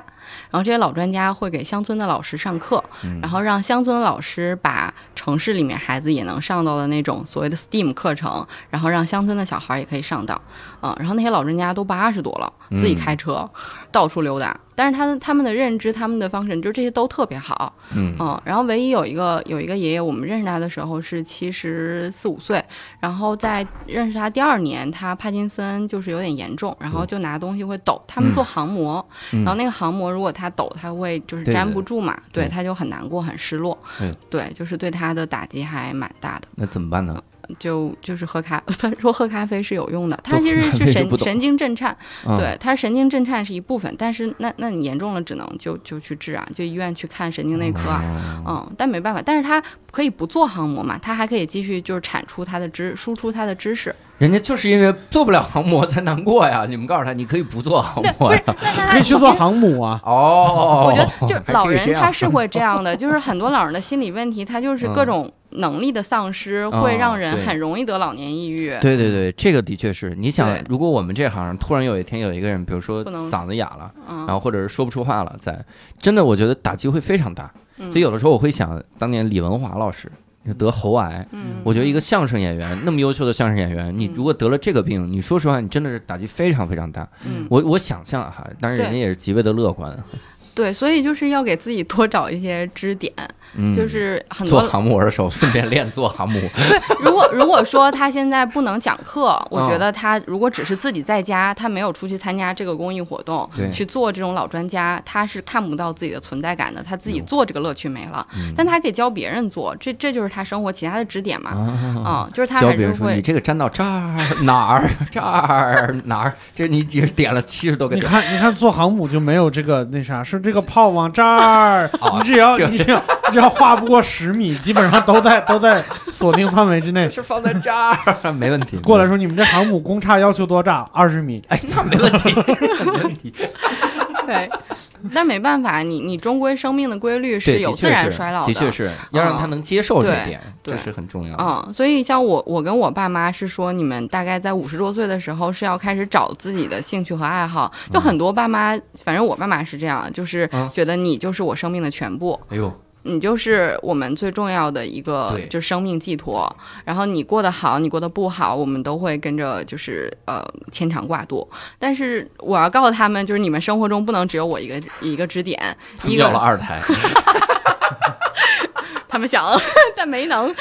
然后这些老专家会给乡村的老师上课，然后让乡村的老师把城市里面孩子也能上到的那种所谓的 STEAM 课程，然后让乡村的小孩也可以上到，啊，然后那些老专家都八十多了，自己开车到处溜达。但是他他们的认知、他们的方式，就这些都特别好。嗯嗯，然后唯一有一个有一个爷爷，我们认识他的时候是七十四五岁，然后在认识他第二年，他帕金森就是有点严重，然后就拿东西会抖。他们做航模，然后那个航模如果他抖，他会就是粘不住嘛，对，他就很难过、很失落。对，就是对他的打击还蛮大的。那怎么办呢？就就是喝咖，[LAUGHS] 他说喝咖啡是有用的，他其实是神神经震颤，对，他神经震颤是一部分，但是那那你严重了，只能就就去治啊，就医院去看神经内科啊，嗯，但没办法，但是他可以不做航模嘛，他还可以继续就是产出他的知，输出他的知识。人家就是因为做不了航模才难过呀，你们告诉他，你可以不做航模呀，可以去做航母啊。哦，我觉得 [LAUGHS] 就老人他是会这样的，就是很多老人的心理问题，他就是各种。能力的丧失会让人很容易得老年抑郁。对对对，这个的确是。你想，如果我们这行突然有一天有一个人，比如说嗓子哑了，然后或者是说不出话了，在真的，我觉得打击会非常大。所以有的时候我会想，当年李文华老师得喉癌，我觉得一个相声演员那么优秀的相声演员，你如果得了这个病，你说实话，你真的是打击非常非常大。我我想象哈，当然人家也是极为的乐观。[LAUGHS] 对，所以就是要给自己多找一些支点。就是很多做航母的时候，顺便练做航母。[LAUGHS] 对，如果如果说他现在不能讲课，我觉得他如果只是自己在家，他没有出去参加这个公益活动，去做这种老专家，他是看不到自己的存在感的。他自己做这个乐趣没了，但他可以教别人做，这这就是他生活其他的支点嘛。嗯，就是他还是会。你这个粘到这儿哪儿这儿哪儿，这你只点了七十多个。你看，你看做航母就没有这个那啥，是这个炮往这儿，你只要你只要。[LAUGHS] 只要画不过十米，基本上都在都在锁定范围之内。是放在这儿，[LAUGHS] 没问题。过来说，你们这航母公差要求多大？二十米。哎，那没问题，没问题。[LAUGHS] 对，但没办法，你你终归生命的规律是有自然衰老的，的确是要让他能接受这一点，这是很重要。嗯，所以像我，我跟我爸妈是说，你们大概在五十多岁的时候是要开始找自己的兴趣和爱好。就很多爸妈，反正我爸妈是这样，就是觉得你就是我生命的全部。哎呦。你就是我们最重要的一个，就是生命寄托。然后你过得好，你过得不好，我们都会跟着，就是呃牵肠挂肚。但是我要告诉他们，就是你们生活中不能只有我一个一个支点。要了二胎。[LAUGHS] 他们想，[LAUGHS] 但没能。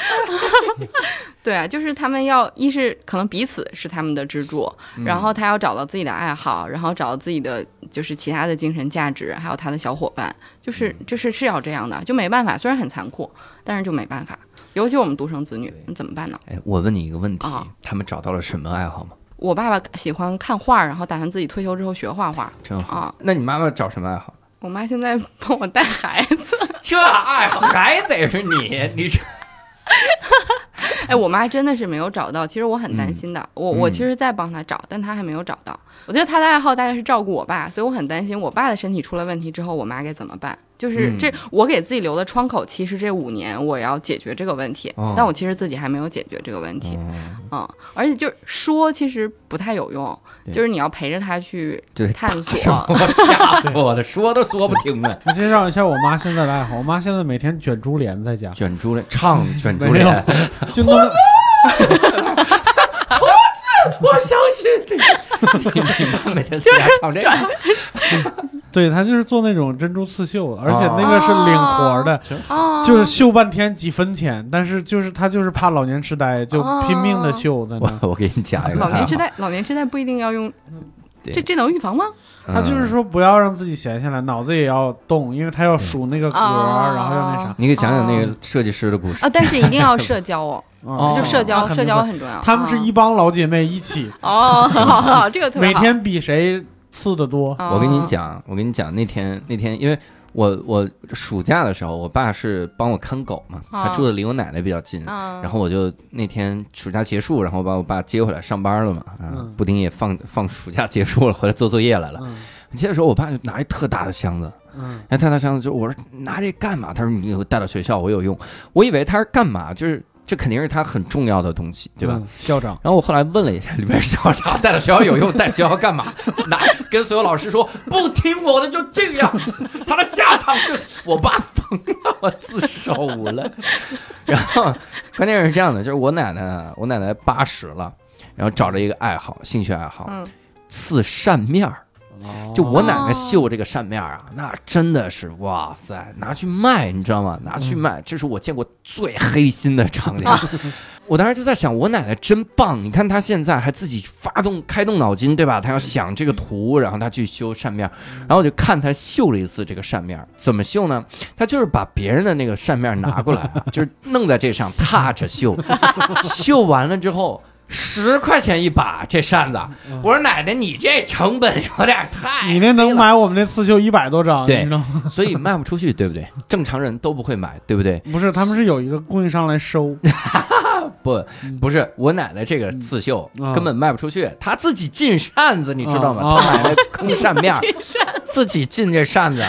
[LAUGHS] 对啊，就是他们要一是可能彼此是他们的支柱，然后他要找到自己的爱好，然后找到自己的就是其他的精神价值，还有他的小伙伴，就是就是是要这样的，就没办法。虽然很残酷，但是就没办法。尤其我们独生子女，你怎么办呢？哎，我问你一个问题，他们找到了什么爱好吗？我爸爸喜欢看画，然后打算自己退休之后学画画。真好。那你妈妈找什么爱好？我妈现在帮我带孩子，[LAUGHS] 这爱好还得是你，你这。[LAUGHS] 哎，我妈真的是没有找到，其实我很担心的。我我其实在帮她找，但她还没有找到。我觉得她的爱好大概是照顾我爸，所以我很担心我爸的身体出了问题之后，我妈该怎么办。就是这，我给自己留的窗口，其实这五年我要解决这个问题，但我其实自己还没有解决这个问题，嗯，而且就是说，其实不太有用，就是你要陪着他去探索。[LAUGHS] 吓死我了，说都说不听了。[LAUGHS] 我介绍一下我妈现在的爱好，我妈现在每天卷珠帘在家，卷珠帘唱 [LAUGHS] 卷珠帘，就那么。[LAUGHS] 我相信你，你妈每天在家唱这个。[LAUGHS] 对他就是做那种珍珠刺绣，而且那个是领活的，就是绣半天几分钱，但是就是他就是怕老年痴呆，就拼命的绣在那。我给你讲一个，老年痴呆，老年痴呆不一定要用，这这能预防吗？他就是说不要让自己闲下来，脑子也要动，因为他要数那个格，然后要那啥。你给讲讲那个设计师的故事啊！但是一定要 [LAUGHS] 社交哦，[LAUGHS] 就社交，社交很重要。他们是一帮老姐妹一起哦，好好，这个特别好。每天比谁。刺的多，我跟你讲，我跟你讲，那天那天，因为我我暑假的时候，我爸是帮我看狗嘛，他住的离我奶奶比较近，然后我就那天暑假结束，然后把我爸接回来上班了嘛，啊，布丁也放放暑假结束了，回来做作业来了。接的时候，我爸就拿一特大的箱子，嗯，特大箱子，就我说拿这干嘛？他说你带到学校我有用，我以为他是干嘛，就是。这肯定是他很重要的东西，对吧？校长。然后我后来问了一下，[LAUGHS] 里面校长带到学校有用，带学校干嘛？拿跟所有老师说不听我的就这个样子，[LAUGHS] 他的下场就是我爸疯了，我自首了。[LAUGHS] 然后关键是这样的，就是我奶奶，我奶奶八十了，然后找了一个爱好，兴趣爱好，刺扇面儿。就我奶奶绣这个扇面啊，那真的是哇塞，拿去卖，你知道吗？拿去卖，这是我见过最黑心的场景。[LAUGHS] 我当时就在想，我奶奶真棒！你看她现在还自己发动开动脑筋，对吧？她要想这个图，然后她去修扇面，然后我就看她绣了一次这个扇面，怎么绣呢？她就是把别人的那个扇面拿过来，[LAUGHS] 就是弄在这上，踏着绣，绣完了之后。十块钱一把这扇子，我说奶奶，你这成本有点太……你那能买我们那刺绣一百多张，对，你知道吗？所以卖不出去，对不对？[LAUGHS] 正常人都不会买，对不对？不是，他们是有一个供应商来收。[LAUGHS] 不，不是我奶奶这个刺绣根本卖不出去，她自己进扇子，你知道吗？她买的空扇面，[LAUGHS] 自己进这扇子，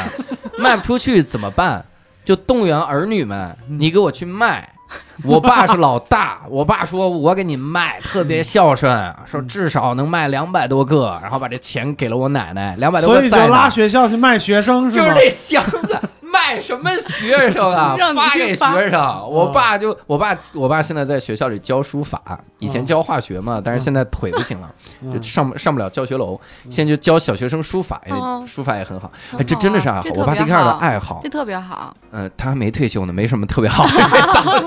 卖不出去怎么办？就动员儿女们，你给我去卖。[LAUGHS] 我爸是老大，我爸说我给你卖，特别孝顺，说至少能卖两百多个，然后把这钱给了我奶奶，两百多个。所以就拉学校去卖学生是吗？就是这箱子卖什么学生啊？[LAUGHS] 发给学生。我爸就我爸我爸现在在学校里教书法，以前教化学嘛，但是现在腿不行了，[LAUGHS] 就上上不了教学楼，现在就教小学生书法，书法也很好。哎，这真的是爱好，我爸第二个爱好，这特别好。嗯，他还没退休呢，没什么特别好的。[LAUGHS]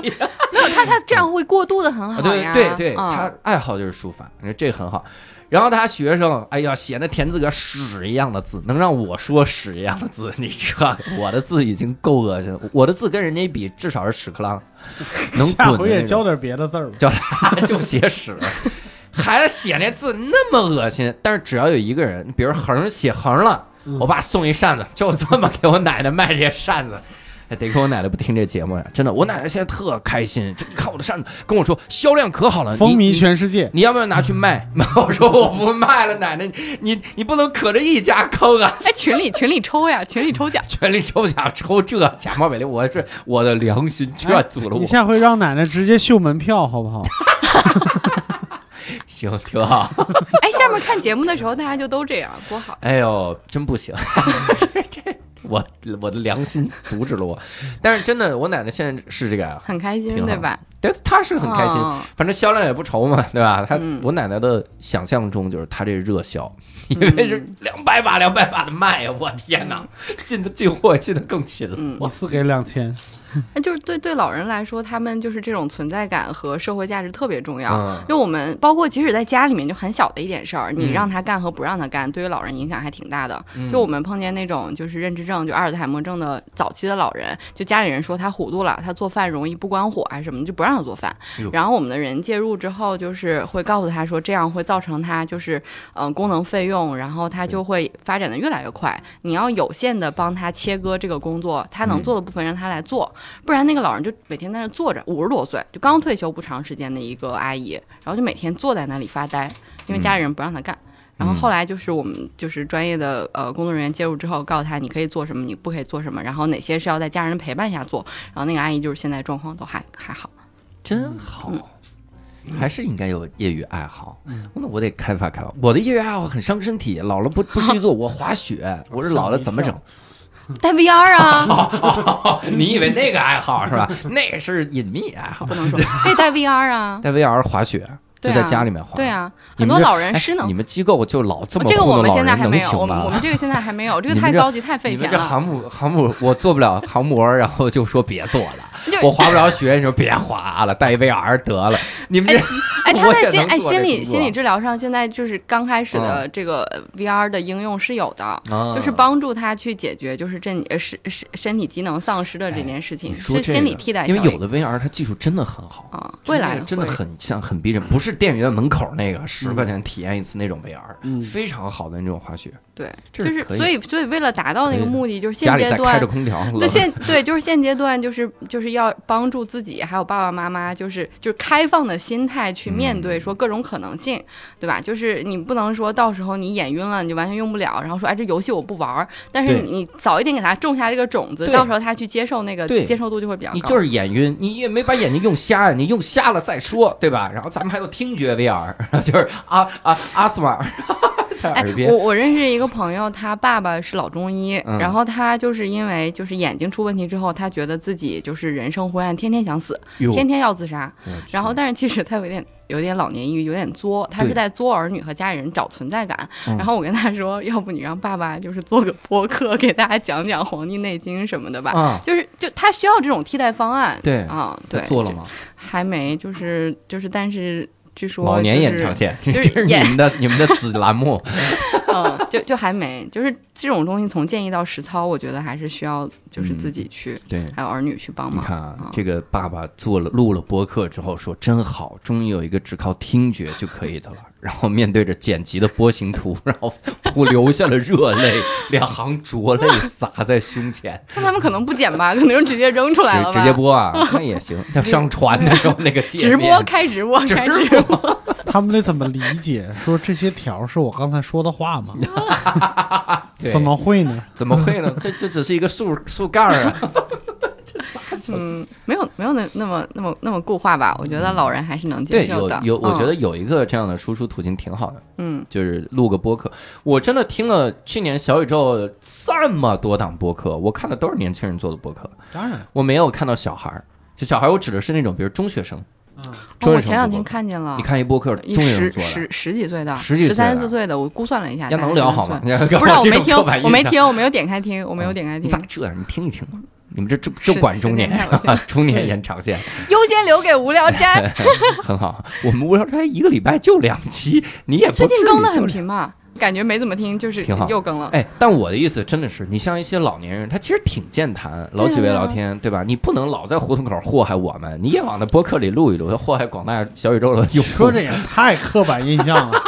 没有他，他这样会过渡的很好呀。对对对，他爱好就是书法，这很好。然后他学生，哎呀，写那田字格屎一样的字，能让我说屎一样的字，[LAUGHS] 你知道，我的字已经够恶心了。我的字跟人家比，至少是屎壳郎，[LAUGHS] 能滚。下回也教点别的字儿教他 [LAUGHS] 就写屎。孩子写那字那么恶心，但是只要有一个人，比如横写横了，我爸送一扇子，就这么给我奶奶卖这些扇子。得亏我奶奶不听这节目呀，真的，我奶奶现在特开心，就看我的扇子，跟我说销量可好了，风靡全世界，你要不要拿去卖？[LAUGHS] 我说我不卖了，奶奶，你你不能可着一家坑啊！哎，群里群里抽呀，群里抽奖，[LAUGHS] 群里抽奖抽这假冒伪劣，我是我的良心劝阻了我。你下回让奶奶直接秀门票好不好？[LAUGHS] 行，挺好。哎，下面看节目的时候大家就都这样，多好。哎呦，真不行，这这。我我的良心阻止了我，但是真的，我奶奶现在是这个很开心，对吧？对，她是很开心，反正销量也不愁嘛，对吧？她我奶奶的想象中就是她这热销，因为是两百把两百把的卖呀，我天哪，进的进货进的更勤了，我四给两千。那就是对对老人来说，他们就是这种存在感和社会价值特别重要。就我们包括即使在家里面就很小的一点事儿，你让他干和不让他干，对于老人影响还挺大的。就我们碰见那种就是认知症，就阿尔兹海默症的早期的老人，就家里人说他糊涂了，他做饭容易不关火还是什么，就不让他做饭。然后我们的人介入之后，就是会告诉他说，这样会造成他就是嗯功能费用，然后他就会发展的越来越快。你要有限的帮他切割这个工作，他能做的部分让他来做。不然那个老人就每天在那坐着，五十多岁就刚退休不长时间的一个阿姨，然后就每天坐在那里发呆，因为家里人不让他干。然后后来就是我们就是专业的呃工作人员介入之后，告诉他你可以做什么，你不可以做什么，然后哪些是要在家人陪伴下做。然后那个阿姨就是现在状况都还还好，真好，还是应该有业余爱好。那我得开发开发。我的业余爱好很伤身体，老了不不去做。我滑雪，我这老了怎么整？[LAUGHS] 戴 VR 啊！[LAUGHS] 你以为那个爱好是吧？那是隐秘爱好，不能说。可以戴 VR 啊！戴 VR 滑雪，就在家里面滑。对啊，很多老人失能。你们机构就老这么这个我们现在还没有，我们我们这个现在还没有，[LAUGHS] 这个太高级太费钱了。这航母航母我做不了航模，然后就说别做了。[LAUGHS] 我滑不了雪，你说别滑了，戴 VR 得了。你们这哎，他 [LAUGHS] 在心哎心理心理治疗上，现在就是刚开始的这个 VR 的应用是有的，就是帮助他去解决就是这身身身体机能丧失的这件事情，是心理替代。因为有的 VR 它技术真的很好啊，未来真的很像很逼真，不是电影院门口那个十块钱体验一次那种 VR，非常好的那种滑雪。对，就是所以所以为了达到那个目的，就是现阶段开着空调，对现对就是现阶段就是就是要帮助自己还有爸爸妈妈，就是就是开放的心态去面对说各种可能性，对吧？就是你不能说到时候你眼晕了你就完全用不了，然后说哎这游戏我不玩，但是你早一点给他种下这个种子，到时候他去接受那个接受度就会比较高。你就是眼晕，你也没把眼睛用瞎呀，你用瞎了再说，对吧？然后咱们还有听觉 VR，[LAUGHS] 就是阿阿阿斯玛。在耳边。我我认识一个朋友，他爸爸是老中医，然后他就是因为就是眼睛出问题之后，他觉得自己就是人生灰暗，天天想死，天天要自杀。然后，但是其实他有点有点老年抑郁，有点作，他是在作儿女和家里人找存在感。然后我跟他说，要不你让爸爸就是做个播客，给大家讲讲《黄帝内经》什么的吧。就是就他需要这种替代方案。对啊，对，做了吗？还没，就是就是，但是。据说老年延长线，这是你们的你们的子栏目。[LAUGHS] 嗯，就就还没，就是这种东西从建议到实操，我觉得还是需要就是自己去，对，还有儿女去帮忙。你看啊，这个爸爸做了录了播客之后说真好，终于有一个只靠听觉就可以的了。然后面对着剪辑的波形图，然后我流下了热泪，两行浊泪洒在胸前。那他们可能不剪吧，可能就直接扔出来了直接播啊，那也行。[LAUGHS] 他上传的时候那个直播开直播开直播，[LAUGHS] 他们得怎么理解？说这些条是我刚才说的话吗？[LAUGHS] 怎么会呢？怎么会呢？这这只是一个树树干儿啊。[LAUGHS] 嗯，没有没有那那么那么那么固化吧？我觉得老人还是能接受的。有有，我觉得有一个这样的输出途径挺好的。嗯，就是录个播客。我真的听了去年小宇宙这么多档播客，我看的都是年轻人做的播客。当然，我没有看到小孩儿。就小孩儿，我指的是那种，比如中学生。嗯，我前两天看见了。你看一播客，中十十十几岁的，十几十三四岁的，我估算了一下，能聊好吗？不知道，我没听，我没听，我没有点开听，我没有点开听。咋这样？你听一听嘛。你们这就就管中年，[LAUGHS] 中年延长线，优先留给无聊斋。[LAUGHS] 很好，我们无聊斋一个礼拜就两期，[LAUGHS] 你也最近更的很频嘛，感觉没怎么听，就是挺好，又更了。哎，但我的意思真的是，你像一些老年人，他其实挺健谈，老几位聊天，对吧？你不能老在胡同口祸害我们，你也往那播客里录一录，祸害广大小宇宙的用户。说这也太刻板印象了。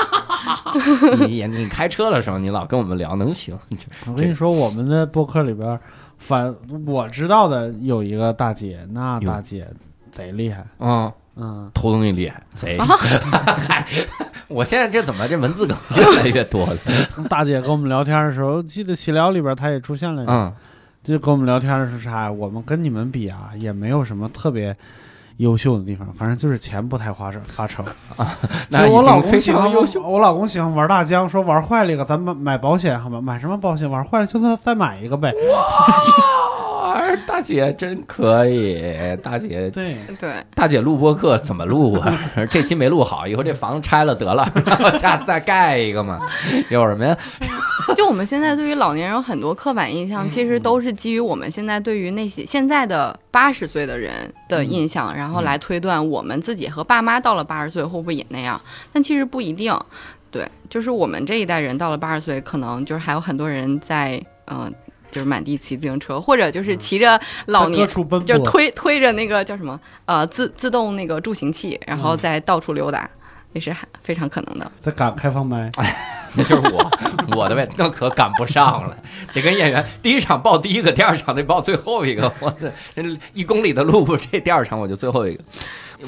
你你开车的时候，你老跟我们聊，能行？我跟你说，我们的播客里边。反我知道的有一个大姐，那大姐贼厉害啊，嗯，偷东西厉害，贼。嗨，[LAUGHS] 我现在这怎么这文字梗越来越多了？[LAUGHS] 大姐跟我们聊天的时候，记得闲聊里边她也出现了，嗯，就跟我们聊天的是啥？我们跟你们比啊，也没有什么特别。优秀的地方，反正就是钱不太花着花成啊。那我老公喜欢优秀，我老公喜欢玩大疆，说玩坏了一个，咱们买保险好吗？买什么保险？玩坏了就算再买一个呗。[LAUGHS] 哇，大姐真可以，大姐对对，大姐录播课怎么录啊？[LAUGHS] 这期没录好，以后这房子拆了得了，[LAUGHS] 下次再盖一个嘛？有什么呀？[LAUGHS] 就我们现在对于老年人有很多刻板印象，其实都是基于我们现在对于那些现在的八十岁的人的印象，然后来推断我们自己和爸妈到了八十岁会不会也那样？但其实不一定。对，就是我们这一代人到了八十岁，可能就是还有很多人在嗯，就是满地骑自行车，或者就是骑着老年就推推着那个叫什么呃自自动那个助行器，然后在到处溜达，也是非常可能的。在赶开放麦。那 [LAUGHS] 就是我，我的呗，那可赶不上了，[LAUGHS] 得跟演员第一场报第一个，第二场得报最后一个。[LAUGHS] 我的一公里的路，这第二场我就最后一个。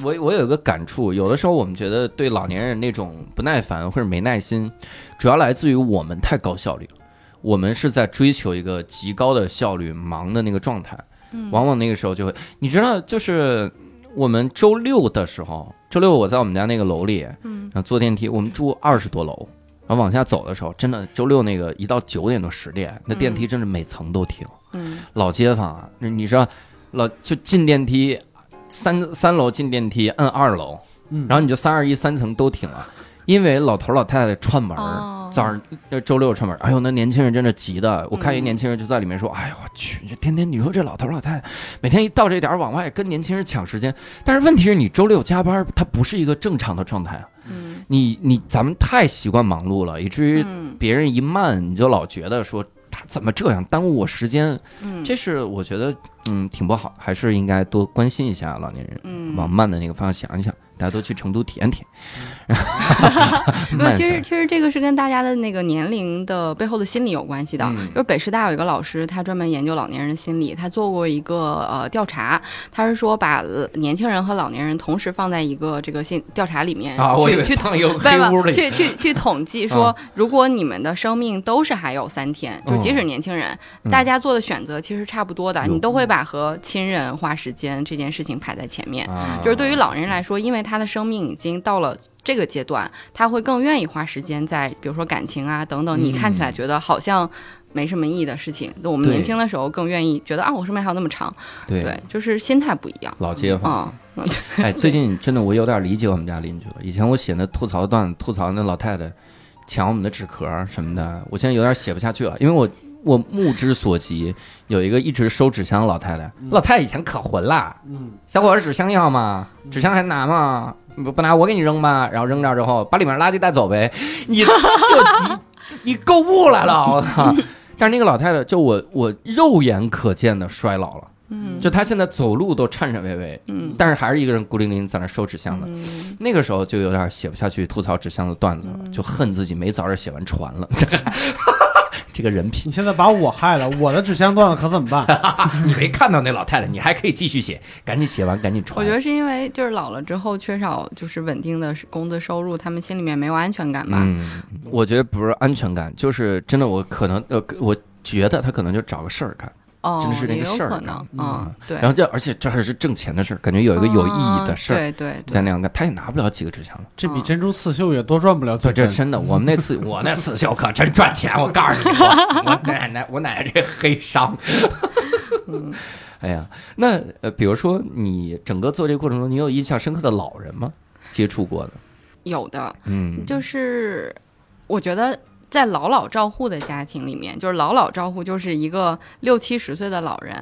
我我有一个感触，有的时候我们觉得对老年人那种不耐烦或者没耐心，主要来自于我们太高效率了。我们是在追求一个极高的效率、忙的那个状态，往往那个时候就会，你知道，就是我们周六的时候，周六我在我们家那个楼里，然后坐电梯，我们住二十多楼。然后往下走的时候，真的周六那个一到九点多十点，那电梯真是每层都停。嗯，老街坊啊，那你说老就进电梯，三三楼进电梯摁二楼，然后你就三二一三层都停了，因为老头老太太串门，早上周六串门。哎呦，那年轻人真的急的，我看一年轻人就在里面说：“哎呦我去，这天天你说这老头老太太每天一到这点往外跟年轻人抢时间，但是问题是你周六加班，它不是一个正常的状态啊。”你你咱们太习惯忙碌了，以至于别人一慢，你就老觉得说他怎么这样耽误我时间，这是我觉得嗯挺不好，还是应该多关心一下老年人，往慢的那个方向想一想。大家都去成都体验体验。[LAUGHS] 对，其实其实这个是跟大家的那个年龄的背后的心理有关系的。就是北师大有一个老师，他专门研究老年人心理，他做过一个呃调查，他是说把年轻人和老年人同时放在一个这个心调查里面去去统去去去统计说，如果你们的生命都是还有三天，就即使年轻人，大家做的选择其实差不多的，你都会把和亲人花时间这件事情排在前面。就是对于老人来说，因为他的生命已经到了这个阶段，他会更愿意花时间在比如说感情啊等等，你看起来觉得好像。没什么意义的事情，我们年轻的时候更愿意觉得啊，我生命还有那么长，对，就是心态不一样。老街坊，哎，最近真的我有点理解我们家邻居了。以前我写那吐槽段，吐槽那老太太抢我们的纸壳什么的，我现在有点写不下去了，因为我我目之所及有一个一直收纸箱的老太太，老太太以前可混了，嗯，小伙子纸箱要吗？纸箱还拿吗？不不拿我给你扔吧，然后扔这儿之后把里面垃圾带走呗，你就 [LAUGHS] 你你购物来了，我靠！但是那个老太太，就我我肉眼可见的衰老了，嗯，就她现在走路都颤颤巍巍，嗯，但是还是一个人孤零零在那收纸箱的，那个时候就有点写不下去吐槽纸箱的段子了，就恨自己没早点写完传了。[LAUGHS] 这个人品，你现在把我害了，我的纸箱断了可怎么办？[LAUGHS] 你没看到那老太太，你还可以继续写，赶紧写完，赶紧传。我觉得是因为就是老了之后缺少就是稳定的工资收入，他们心里面没有安全感吧？嗯，我觉得不是安全感，就是真的，我可能呃，我觉得他可能就找个事儿干。哦，真的是那个事儿，嗯，对。然后这，而且这还是挣钱的事儿，感觉有一个有意义的事儿，对对，在那样干，他也拿不了几个纸箱了，这比珍珠刺绣也多赚不了。这真的，我们那次 [LAUGHS] 我那刺绣可真赚钱，我告诉你，我奶奶，我奶奶这黑商。[LAUGHS] 哎呀，那呃，比如说你整个做这个过程中，你有印象深刻的老人吗？接触过的？有的，嗯，就是我觉得。在老老照护的家庭里面，就是老老照护，就是一个六七十岁的老人，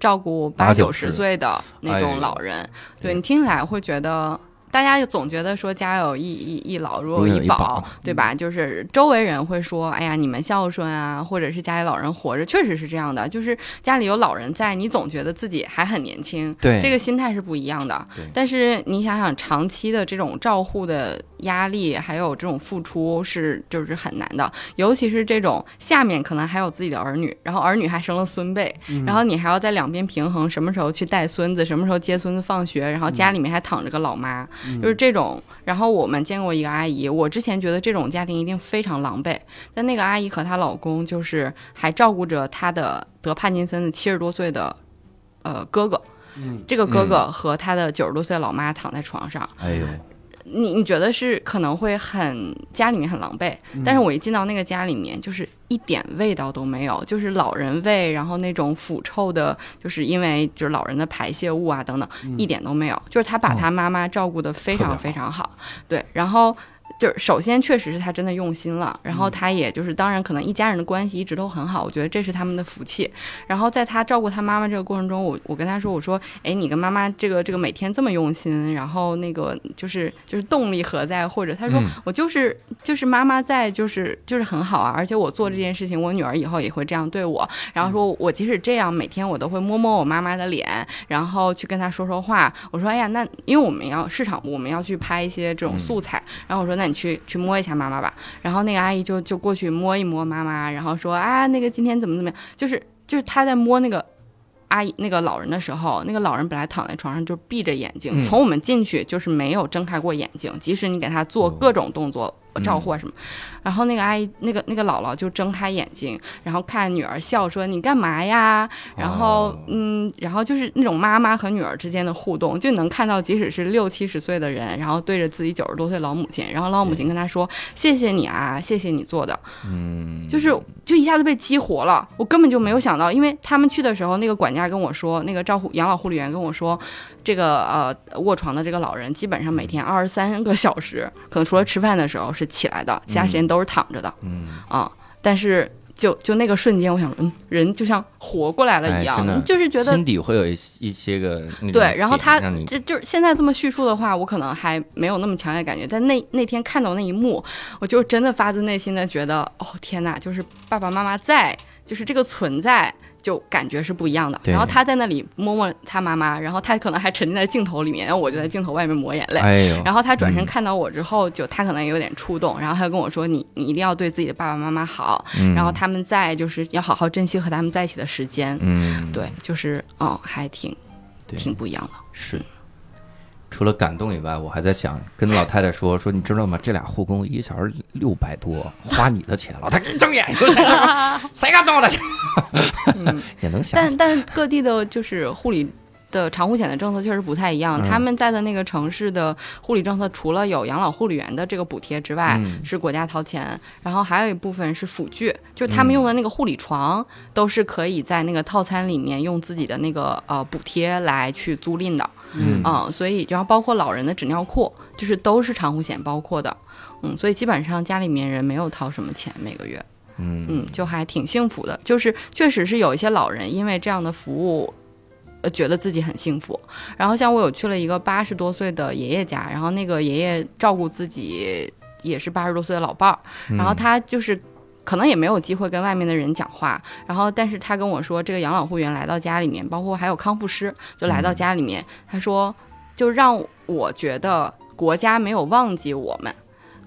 照顾八九十岁的那种老人。对你听起来会觉得。大家就总觉得说家有一一一老如有一宝，对吧？就是周围人会说，哎呀，你们孝顺啊，或者是家里老人活着，确实是这样的。就是家里有老人在，你总觉得自己还很年轻，对，这个心态是不一样的。但是你想想，长期的这种照护的压力，还有这种付出，是就是很难的。尤其是这种下面可能还有自己的儿女，然后儿女还生了孙辈，然后你还要在两边平衡，什么时候去带孙子，什么时候接孙子放学，然后家里面还躺着个老妈。就是这种，然后我们见过一个阿姨，我之前觉得这种家庭一定非常狼狈，但那个阿姨和她老公就是还照顾着她的得帕金森的七十多岁的，呃哥哥，嗯，这个哥哥和他的九十多岁老妈躺在床上，哎呦。你你觉得是可能会很家里面很狼狈，但是我一进到那个家里面，就是一点味道都没有，就是老人味，然后那种腐臭的，就是因为就是老人的排泄物啊等等，一点都没有，就是他把他妈妈照顾的非常非常好，对，然后。就是首先确实是他真的用心了，然后他也就是当然可能一家人的关系一直都很好，我觉得这是他们的福气。然后在他照顾他妈妈这个过程中，我我跟他说，我说，哎，你跟妈妈这个这个每天这么用心，然后那个就是就是动力何在？或者他说我就是就是妈妈在，就是就是很好啊，而且我做这件事情，我女儿以后也会这样对我。然后说我即使这样，每天我都会摸摸我妈妈的脸，然后去跟她说说话。我说，哎呀，那因为我们要市场部，我们要去拍一些这种素材，然后我说那。你去去摸一下妈妈吧，然后那个阿姨就就过去摸一摸妈妈，然后说啊，那个今天怎么怎么样？就是就是她在摸那个阿姨那个老人的时候，那个老人本来躺在床上就闭着眼睛，从我们进去就是没有睁开过眼睛，即使你给他做各种动作。照护啊什么，然后那个阿姨，那个那个姥姥就睁开眼睛，然后看女儿笑说：“你干嘛呀？”然后嗯，然后就是那种妈妈和女儿之间的互动，就能看到，即使是六七十岁的人，然后对着自己九十多岁老母亲，然后老母亲跟他说：“谢谢你啊，谢谢你做的。”嗯，就是就一下子被激活了。我根本就没有想到，因为他们去的时候，那个管家跟我说，那个照护养老护理员跟我说。这个呃卧床的这个老人，基本上每天二十三个小时，可能除了吃饭的时候是起来的，其他时间都是躺着的。嗯啊，但是就就那个瞬间，我想，嗯，人就像活过来了一样，就是觉得心底会有一一些个对。然后他这就是现在这么叙述的话，我可能还没有那么强烈感觉，但那那天看到那一幕，我就真的发自内心的觉得，哦天哪，就是爸爸妈妈在，就是这个存在。就感觉是不一样的。然后他在那里摸摸他妈妈，然后他可能还沉浸在镜头里面，然后我就在镜头外面抹眼泪。然后他转身看到我之后，就他可能也有点触动，然后他就跟我说：“你你一定要对自己的爸爸妈妈好，然后他们在就是要好好珍惜和他们在一起的时间。”嗯，对，就是哦，还挺挺不一样的。是。除了感动以外，我还在想跟老太太说说，你知道吗？这俩护工一小时六百多，[LAUGHS] 花你的钱。老太太睁眼，[LAUGHS] 谁敢动的？[LAUGHS] 也能想。但但各地的就是护理的长护险的政策确实不太一样，他们在的那个城市的护理政策，除了有养老护理员的这个补贴之外，是国家掏钱，然后还有一部分是辅具，就是他们用的那个护理床，都是可以在那个套餐里面用自己的那个呃补贴来去租赁的，嗯，所以然后包括老人的纸尿裤，就是都是长护险包括的，嗯，所以基本上家里面人没有掏什么钱每个月，嗯嗯，就还挺幸福的，就是确实是有一些老人因为这样的服务。呃，觉得自己很幸福。然后像我有去了一个八十多岁的爷爷家，然后那个爷爷照顾自己也是八十多岁的老伴儿，然后他就是可能也没有机会跟外面的人讲话，然后但是他跟我说，这个养老护员来到家里面，包括还有康复师就来到家里面，他说就让我觉得国家没有忘记我们，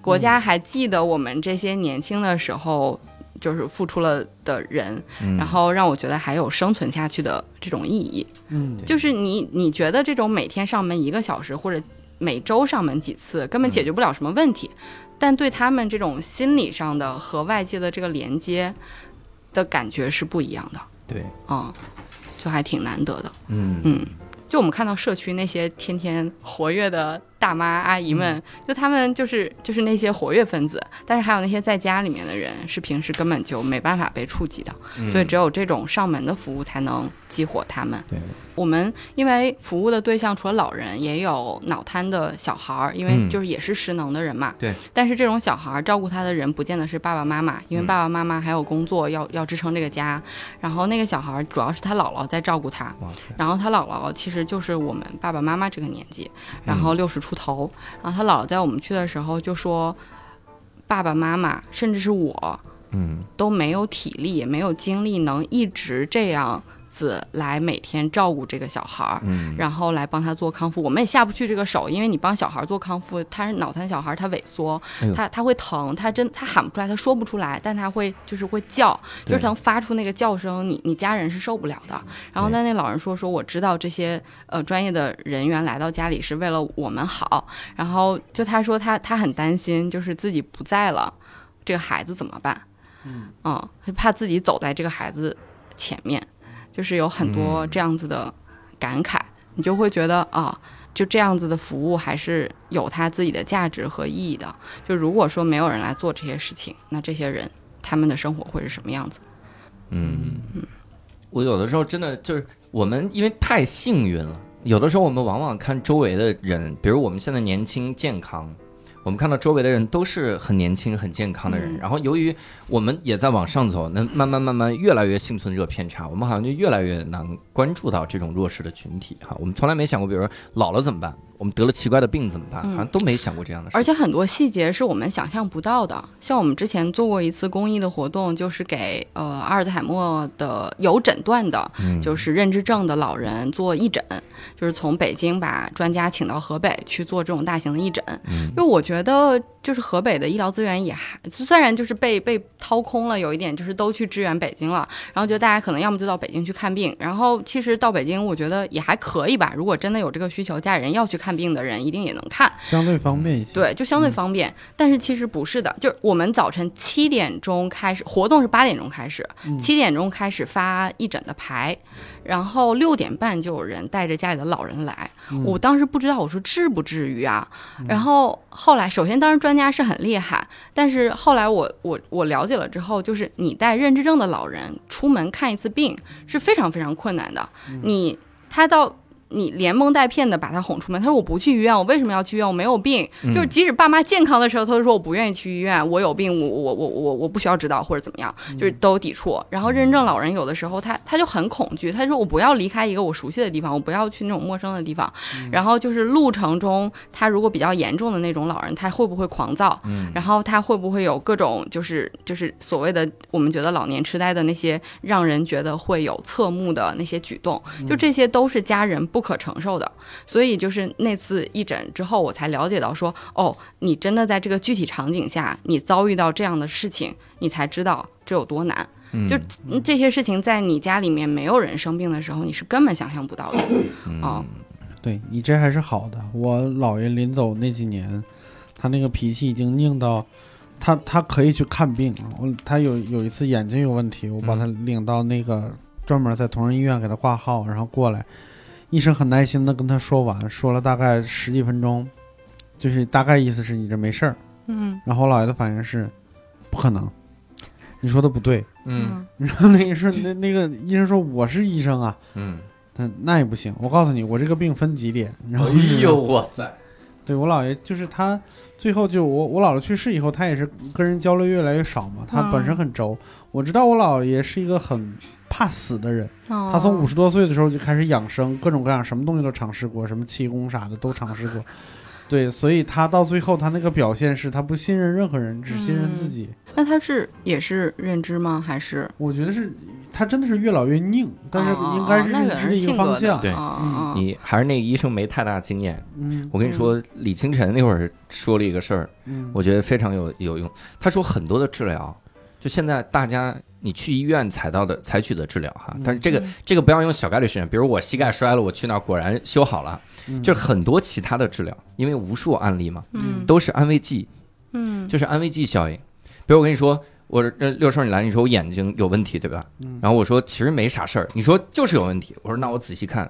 国家还记得我们这些年轻的时候。就是付出了的人，然后让我觉得还有生存下去的这种意义。嗯，就是你你觉得这种每天上门一个小时或者每周上门几次根本解决不了什么问题，但对他们这种心理上的和外界的这个连接的感觉是不一样的。对，嗯，就还挺难得的。嗯嗯，就我们看到社区那些天天活跃的。大妈阿姨们，就他们就是就是那些活跃分子，但是还有那些在家里面的人，是平时根本就没办法被触及的，所以只有这种上门的服务才能激活他们。对，我们因为服务的对象除了老人，也有脑瘫的小孩儿，因为就是也是失能的人嘛。对。但是这种小孩儿照顾他的人，不见得是爸爸妈妈，因为爸爸妈妈还有工作要要支撑这个家。然后那个小孩儿主要是他姥姥在照顾他，然后他姥姥其实就是我们爸爸妈妈这个年纪，然后六十出头，然后他姥姥在我们去的时候就说，爸爸妈妈甚至是我，嗯，都没有体力，也没有精力能一直这样。子来每天照顾这个小孩儿，嗯，然后来帮他做康复。我们也下不去这个手，因为你帮小孩做康复，他是脑瘫小孩，他萎缩，他他会疼，他真他喊不出来，他说不出来，但他会就是会叫，就是能发出那个叫声，你你家人是受不了的。然后那那老人说说我知道这些呃专业的人员来到家里是为了我们好，然后就他说他他很担心，就是自己不在了，这个孩子怎么办？嗯嗯，他怕自己走在这个孩子前面。就是有很多这样子的感慨，你就会觉得啊，就这样子的服务还是有它自己的价值和意义的。就如果说没有人来做这些事情，那这些人他们的生活会是什么样子？嗯嗯，我有的时候真的就是我们因为太幸运了，有的时候我们往往看周围的人，比如我们现在年轻健康。我们看到周围的人都是很年轻、很健康的人，然后由于我们也在往上走，那慢慢慢慢越来越幸存者偏差，我们好像就越来越难关注到这种弱势的群体哈。我们从来没想过，比如说老了怎么办？我们得了奇怪的病怎么办？好像都没想过这样的事。而且很多细节是我们想象不到的。像我们之前做过一次公益的活动，就是给呃阿尔兹海默的有诊断的，就是认知症的老人做义诊，就是从北京把专家请到河北去做这种大型的义诊。因为我觉得。就是河北的医疗资源也还虽然就是被被掏空了，有一点就是都去支援北京了，然后觉得大家可能要么就到北京去看病，然后其实到北京我觉得也还可以吧。如果真的有这个需求，家里人要去看病的人一定也能看，相对方便一些。对，就相对方便。但是其实不是的，就是我们早晨七点钟开始活动是八点钟开始，七点钟开始发义诊的牌。然后六点半就有人带着家里的老人来，我当时不知道，我说至不至于啊。然后后来，首先当时专家是很厉害，但是后来我我我了解了之后，就是你带认知症的老人出门看一次病是非常非常困难的，你他到。你连蒙带骗的把他哄出门，他说我不去医院，我为什么要去医院？我没有病，就是即使爸妈健康的时候，他都说我不愿意去医院，我有病，我我我我我不需要指导或者怎么样，就是都抵触。然后认证老人有的时候他他就很恐惧，他说我不要离开一个我熟悉的地方，我不要去那种陌生的地方。然后就是路程中，他如果比较严重的那种老人，他会不会狂躁？然后他会不会有各种就是就是所谓的我们觉得老年痴呆的那些让人觉得会有侧目的那些举动？就这些都是家人。不可承受的，所以就是那次义诊之后，我才了解到说，哦，你真的在这个具体场景下，你遭遇到这样的事情，你才知道这有多难。就这些事情，在你家里面没有人生病的时候，你是根本想象不到的。嗯，对你这还是好的。我姥爷临走那几年，他那个脾气已经拧到，他他可以去看病。我他有有一次眼睛有问题，我把他领到那个专门在同仁医院给他挂号，然后过来。医生很耐心的跟他说完，说了大概十几分钟，就是大概意思是你这没事儿。嗯，然后我姥爷的反应是，不可能，你说的不对。嗯，然后那个说那那个医生说我是医生啊。嗯，那那也不行，我告诉你，我这个病分几点。然后，哎呦哇塞！对我姥爷就是他，最后就我我姥姥去世以后，他也是跟人交流越来越少嘛。他本身很轴，我知道我姥爷是一个很怕死的人。他从五十多岁的时候就开始养生，各种各样什么东西都尝试过，什么气功啥的都尝试过。[LAUGHS] 对，所以他到最后他那个表现是他不信任任何人，只信任自己。那他是也是认知吗？还是？我觉得是，他真的是越老越拧，但是应该是认知的一个方向。对，你还是那个医生没太大经验。嗯，我跟你说，李清晨那会儿说了一个事儿，我觉得非常有有用。他说很多的治疗，就现在大家你去医院采到的采取的治疗哈，但是这个这个不要用小概率事件，比如我膝盖摔了，我去那儿果然修好了，就是很多其他的治疗，因为无数案例嘛，都是安慰剂，嗯，就是安慰剂效应。比如我跟你说，我呃六叔你来，你说我眼睛有问题对吧？然后我说其实没啥事儿，你说就是有问题。我说那我仔细看，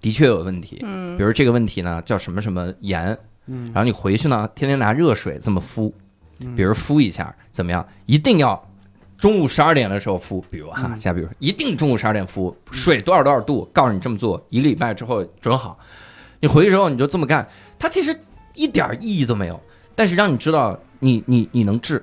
的确有问题。嗯，比如这个问题呢叫什么什么炎，嗯，然后你回去呢天天拿热水这么敷，比如敷一下怎么样？一定要中午十二点的时候敷，比如哈，下比如一定中午十二点敷，水多少多少度，告诉你这么做，一个礼拜之后准好。你回去之后你就这么干，它其实一点意义都没有，但是让你知道你你你能治。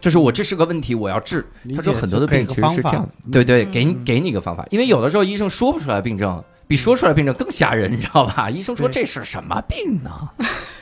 就是我这是个问题，我要治。他说很多的病其实是这样，对对，给你给你个方法，因为有的时候医生说不出来病症，比说出来病症更吓人，你知道吧？医生说这是什么病呢？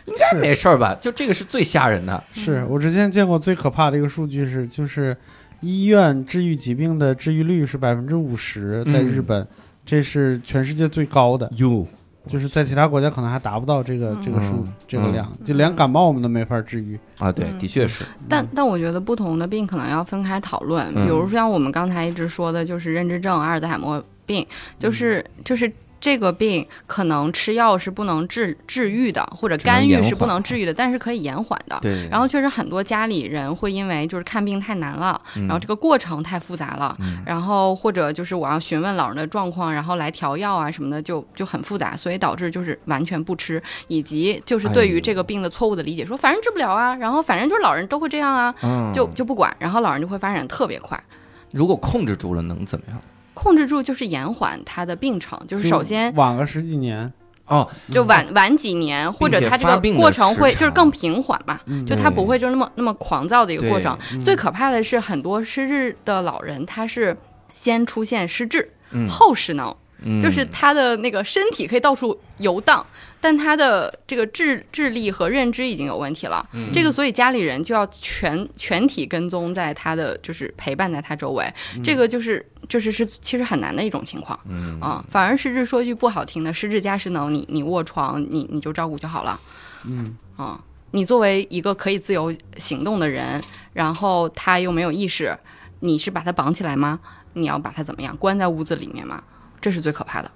应该没事儿吧？就这个是最吓人的。是我之前见过最可怕的一个数据是，就是医院治愈疾病的治愈率是百分之五十，在日本，这是全世界最高的。哟。就是在其他国家可能还达不到这个这个数这个量，就连感冒我们都没法治愈啊。对，的确是。但但我觉得不同的病可能要分开讨论，比如说像我们刚才一直说的，就是认知症、阿尔兹海默病，就是就是。这个病可能吃药是不能治治愈的，或者干预是不能治愈的，但是可以延缓的。对。然后确实很多家里人会因为就是看病太难了，然后这个过程太复杂了，然后或者就是我要询问老人的状况，然后来调药啊什么的，就就很复杂，所以导致就是完全不吃，以及就是对于这个病的错误的理解，说反正治不了啊，然后反正就是老人都会这样啊，就就不管，然后老人就会发展特别快。如果控制住了，能怎么样？控制住就是延缓他的病程，就是首先晚个十几年。哦，就晚晚几年，或者他这个过程会就是更平缓嘛，就他不会就那么那么狂躁的一个过程。最可怕的是很多失智的老人，他是先出现失智，后失能。就是他的那个身体可以到处游荡，但他的这个智智力和认知已经有问题了。这个所以家里人就要全全体跟踪在他的，就是陪伴在他周围。这个就是就是是其实很难的一种情况。嗯啊，反而失智说句不好听的，失智加失能，你你卧床，你你就照顾就好了。嗯啊，你作为一个可以自由行动的人，然后他又没有意识，你是把他绑起来吗？你要把他怎么样？关在屋子里面吗？这是最可怕的，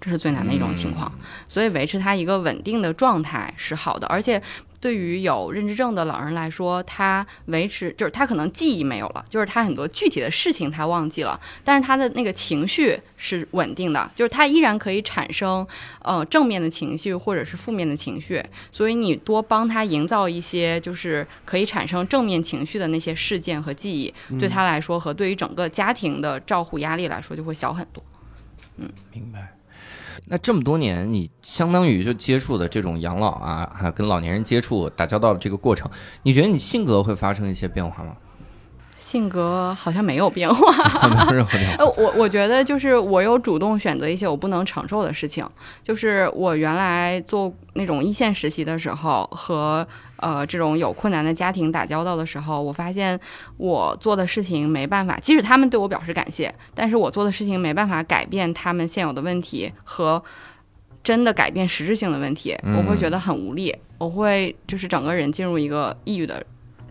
这是最难的一种情况，所以维持他一个稳定的状态是好的，而且。对于有认知症的老人来说，他维持就是他可能记忆没有了，就是他很多具体的事情他忘记了，但是他的那个情绪是稳定的，就是他依然可以产生呃正面的情绪或者是负面的情绪，所以你多帮他营造一些就是可以产生正面情绪的那些事件和记忆，对他来说和对于整个家庭的照护压力来说就会小很多。嗯，明白。那这么多年，你相当于就接触的这种养老啊，还有跟老年人接触、打交道的这个过程，你觉得你性格会发生一些变化吗？性格好像没有变化。[LAUGHS] [LAUGHS] 呃，我我觉得就是我有主动选择一些我不能承受的事情，就是我原来做那种一线实习的时候和。呃，这种有困难的家庭打交道的时候，我发现我做的事情没办法，即使他们对我表示感谢，但是我做的事情没办法改变他们现有的问题和真的改变实质性的问题，我会觉得很无力，我会就是整个人进入一个抑郁的。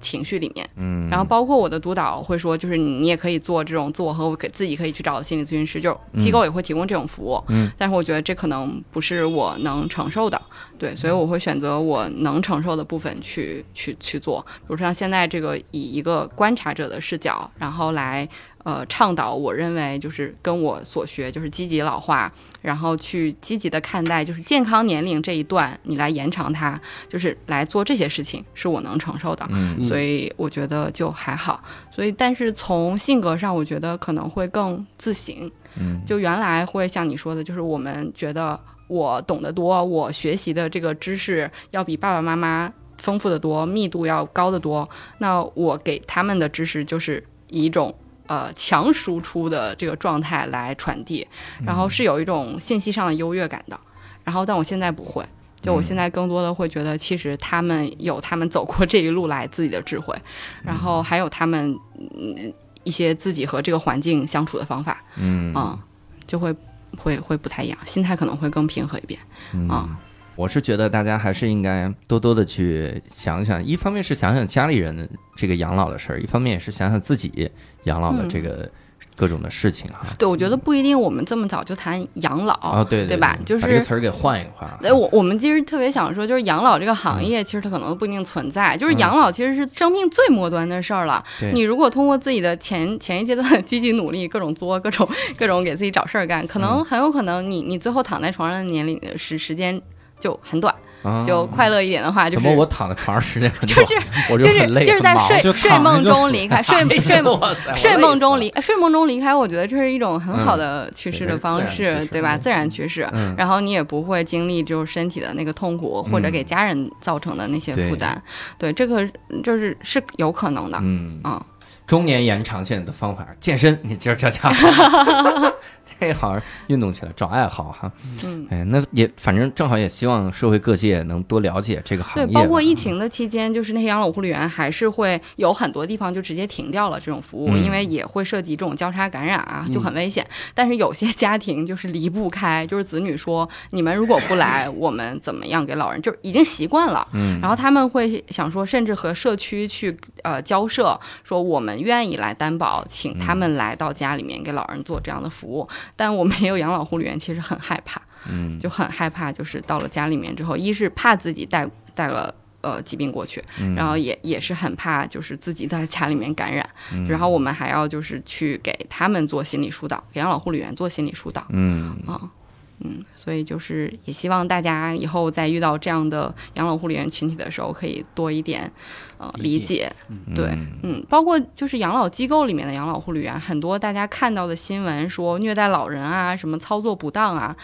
情绪里面，嗯，然后包括我的督导会说，就是你也可以做这种自我和我给自己可以去找心理咨询师，就机构也会提供这种服务，嗯，但是我觉得这可能不是我能承受的，对，所以我会选择我能承受的部分去去去做，比如说像现在这个以一个观察者的视角，然后来呃，倡导我认为就是跟我所学就是积极老化，然后去积极的看待就是健康年龄这一段，你来延长它，就是来做这些事情是我能承受的，嗯，所以我觉得就还好。所以，但是从性格上，我觉得可能会更自省。嗯，就原来会像你说的，就是我们觉得我懂得多，我学习的这个知识要比爸爸妈妈丰富的多，密度要高得多。那我给他们的知识就是以一种。呃，强输出的这个状态来传递，然后是有一种信息上的优越感的。然后，但我现在不会，就我现在更多的会觉得，其实他们有他们走过这一路来自己的智慧，然后还有他们一些自己和这个环境相处的方法，嗯，就会会会不太一样，心态可能会更平和一点，啊。我是觉得大家还是应该多多的去想想，一方面是想想家里人这个养老的事儿，一方面也是想想自己养老的这个各种的事情哈。对，我觉得不一定我们这么早就谈养老啊，对对吧？就是把这个词儿给换一换。哎，我我们其实特别想说，就是养老这个行业，其实它可能不一定存在。就是养老其实是生命最末端的事儿了。你如果通过自己的前前一阶段的积极努力，各种作，各种各种给自己找事儿干，可能很有可能你你最后躺在床上的年龄时时间。就很短，就快乐一点的话，就是怎么我躺在床上时间很短，就是我就是就是在睡睡梦中离开，睡 [LAUGHS] 睡梦睡梦中离睡梦中离开，我觉得这是一种很好的去世的方式，对吧？自然去世，然后你也不会经历就是身体的那个痛苦，或者给家人造成的那些负担，对这个就是是有可能的，嗯。嗯，中年延长线的方法，健身，你今儿这家。[LAUGHS] [LAUGHS] 这好运动起来，找爱好哈。嗯，哎，那也反正正好也希望社会各界能多了解这个行业。对，包括疫情的期间，就是那些养老护理员还是会有很多地方就直接停掉了这种服务，因为也会涉及这种交叉感染啊，就很危险。但是有些家庭就是离不开，就是子女说你们如果不来，我们怎么样给老人，就已经习惯了。嗯，然后他们会想说，甚至和社区去呃交涉，说我们愿意来担保，请他们来到家里面给老人做这样的服务。但我们也有养老护理员，[LAUGHS] 其实很害怕，嗯，就很害怕，就是到了家里面之后，一是怕自己带带了呃疾病过去，然后也也是很怕就是自己在家里面感染，然后我们还要就是去给他们做心理疏导，给养老护理员做心理疏导，嗯。啊。嗯，所以就是也希望大家以后在遇到这样的养老护理员群体的时候，可以多一点呃理解。对，嗯，包括就是养老机构里面的养老护理员，很多大家看到的新闻说虐待老人啊，什么操作不当啊，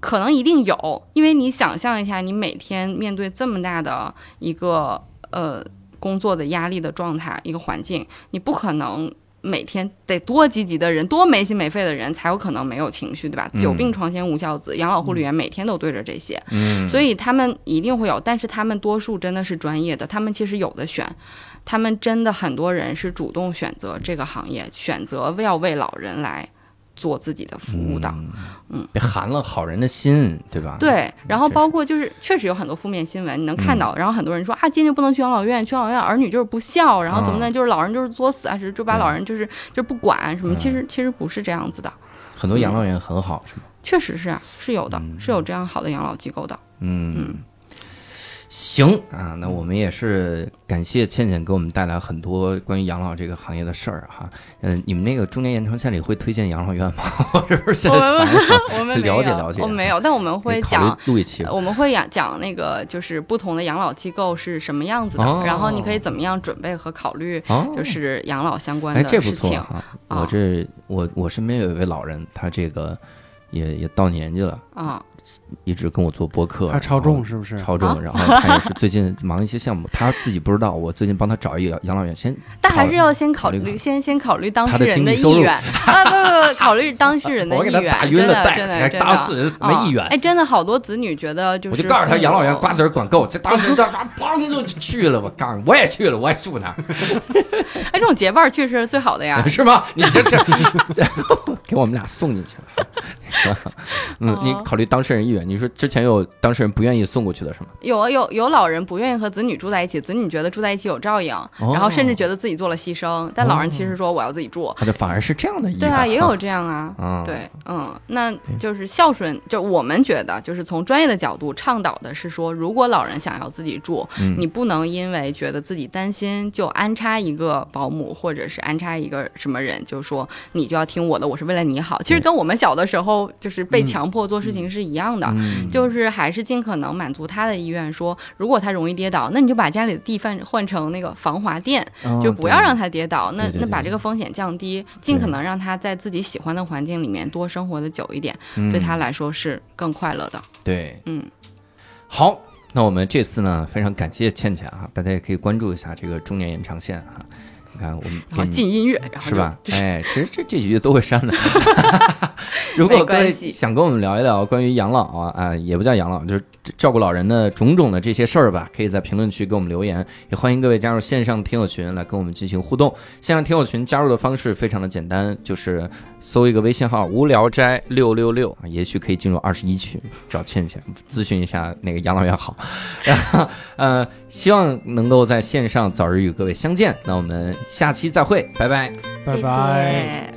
可能一定有，因为你想象一下，你每天面对这么大的一个呃工作的压力的状态，一个环境，你不可能。每天得多积极的人，多没心没肺的人，才有可能没有情绪，对吧？久病床前无孝子，养老护理员每天都对着这些，所以他们一定会有，但是他们多数真的是专业的，他们其实有的选，他们真的很多人是主动选择这个行业，选择要为老人来。做自己的服务的，嗯，也寒了好人的心，对吧？对，然后包括就是确实有很多负面新闻，你能看到，然后很多人说啊，坚决不能去养老院，去养老院儿女就是不孝，然后怎么的，就是老人就是作死啊，是就把老人就是就不管什么，其实其实不是这样子的。很多养老院很好，是吗？确实是，是有的，是有这样好的养老机构的。嗯。嗯。行啊，那我们也是感谢倩倩给我们带来很多关于养老这个行业的事儿哈。嗯，你们那个中年延长线里会推荐养老院吗？[LAUGHS] 是不是？我们我们了解了解，我没有，但我们会讲录一期，我们会讲讲那个就是不同的养老机构是什么样子的，然后你可以怎么样准备和考虑，就是养老相关的事情。我这我我身边有一位老人，他这个也也到年纪了啊。一直跟我做播客，他超重是不是？超重，然后他也是最近忙一些项目，他自己不知道。我最近帮他找一个养老院，先，[LAUGHS] 但还是要先考虑，先先考虑当事人的意愿 [LAUGHS] 啊！不不不，考虑当事人的意愿，真的真的真的，当事人什么意愿？哎，真的好多子女觉得就是，我就告诉他养老院瓜子儿管够，这当时这砰就去了。我告诉我也去了，我也住那。[LAUGHS] 哎，这种结伴去是最好的呀，是吗？你这是给我们俩送进去了。[LAUGHS] 嗯，你考虑当事人意愿，你说之前有当事人不愿意送过去的是吗？有啊，有有老人不愿意和子女住在一起，子女觉得住在一起有照应，然后甚至觉得自己做了牺牲，但老人其实说我要自己住，他就反而是这样的意对啊，也有这样啊，对，嗯，那就是孝顺，就我们觉得就是从专业的角度倡导的是说，如果老人想要自己住，你不能因为觉得自己担心就安插一个保姆或者是安插一个什么人，就说你就要听我的，我是为了你好。其实跟我们小的时候就是被强迫做事情是一样的，就是还是尽可能满足他的意愿。说如果他容易跌倒，那你就把家里的地换换成那个防滑垫，就不要让他跌倒。那那把这个风险降低，尽可能让他在自己喜欢的环境里面多生活的久一点，对他来说是更快乐的。对，嗯，好。那我们这次呢，非常感谢倩倩啊，大家也可以关注一下这个中年延长线啊。你看，我们然后进音乐，然后是吧？哎，其实这这几句都会删的。[LAUGHS] 如果各位想跟我们聊一聊关于养老啊，啊，也不叫养老，就是照顾老人的种种的这些事儿吧，可以在评论区给我们留言。也欢迎各位加入线上听友群来跟我们进行互动。线上听友群加入的方式非常的简单，就是搜一个微信号“无聊斋六六六”，啊，也许可以进入二十一群找倩倩咨询一下那个养老院好。[LAUGHS] 然后呃，希望能够在线上早日与各位相见。那我们下期再会，拜拜，拜拜。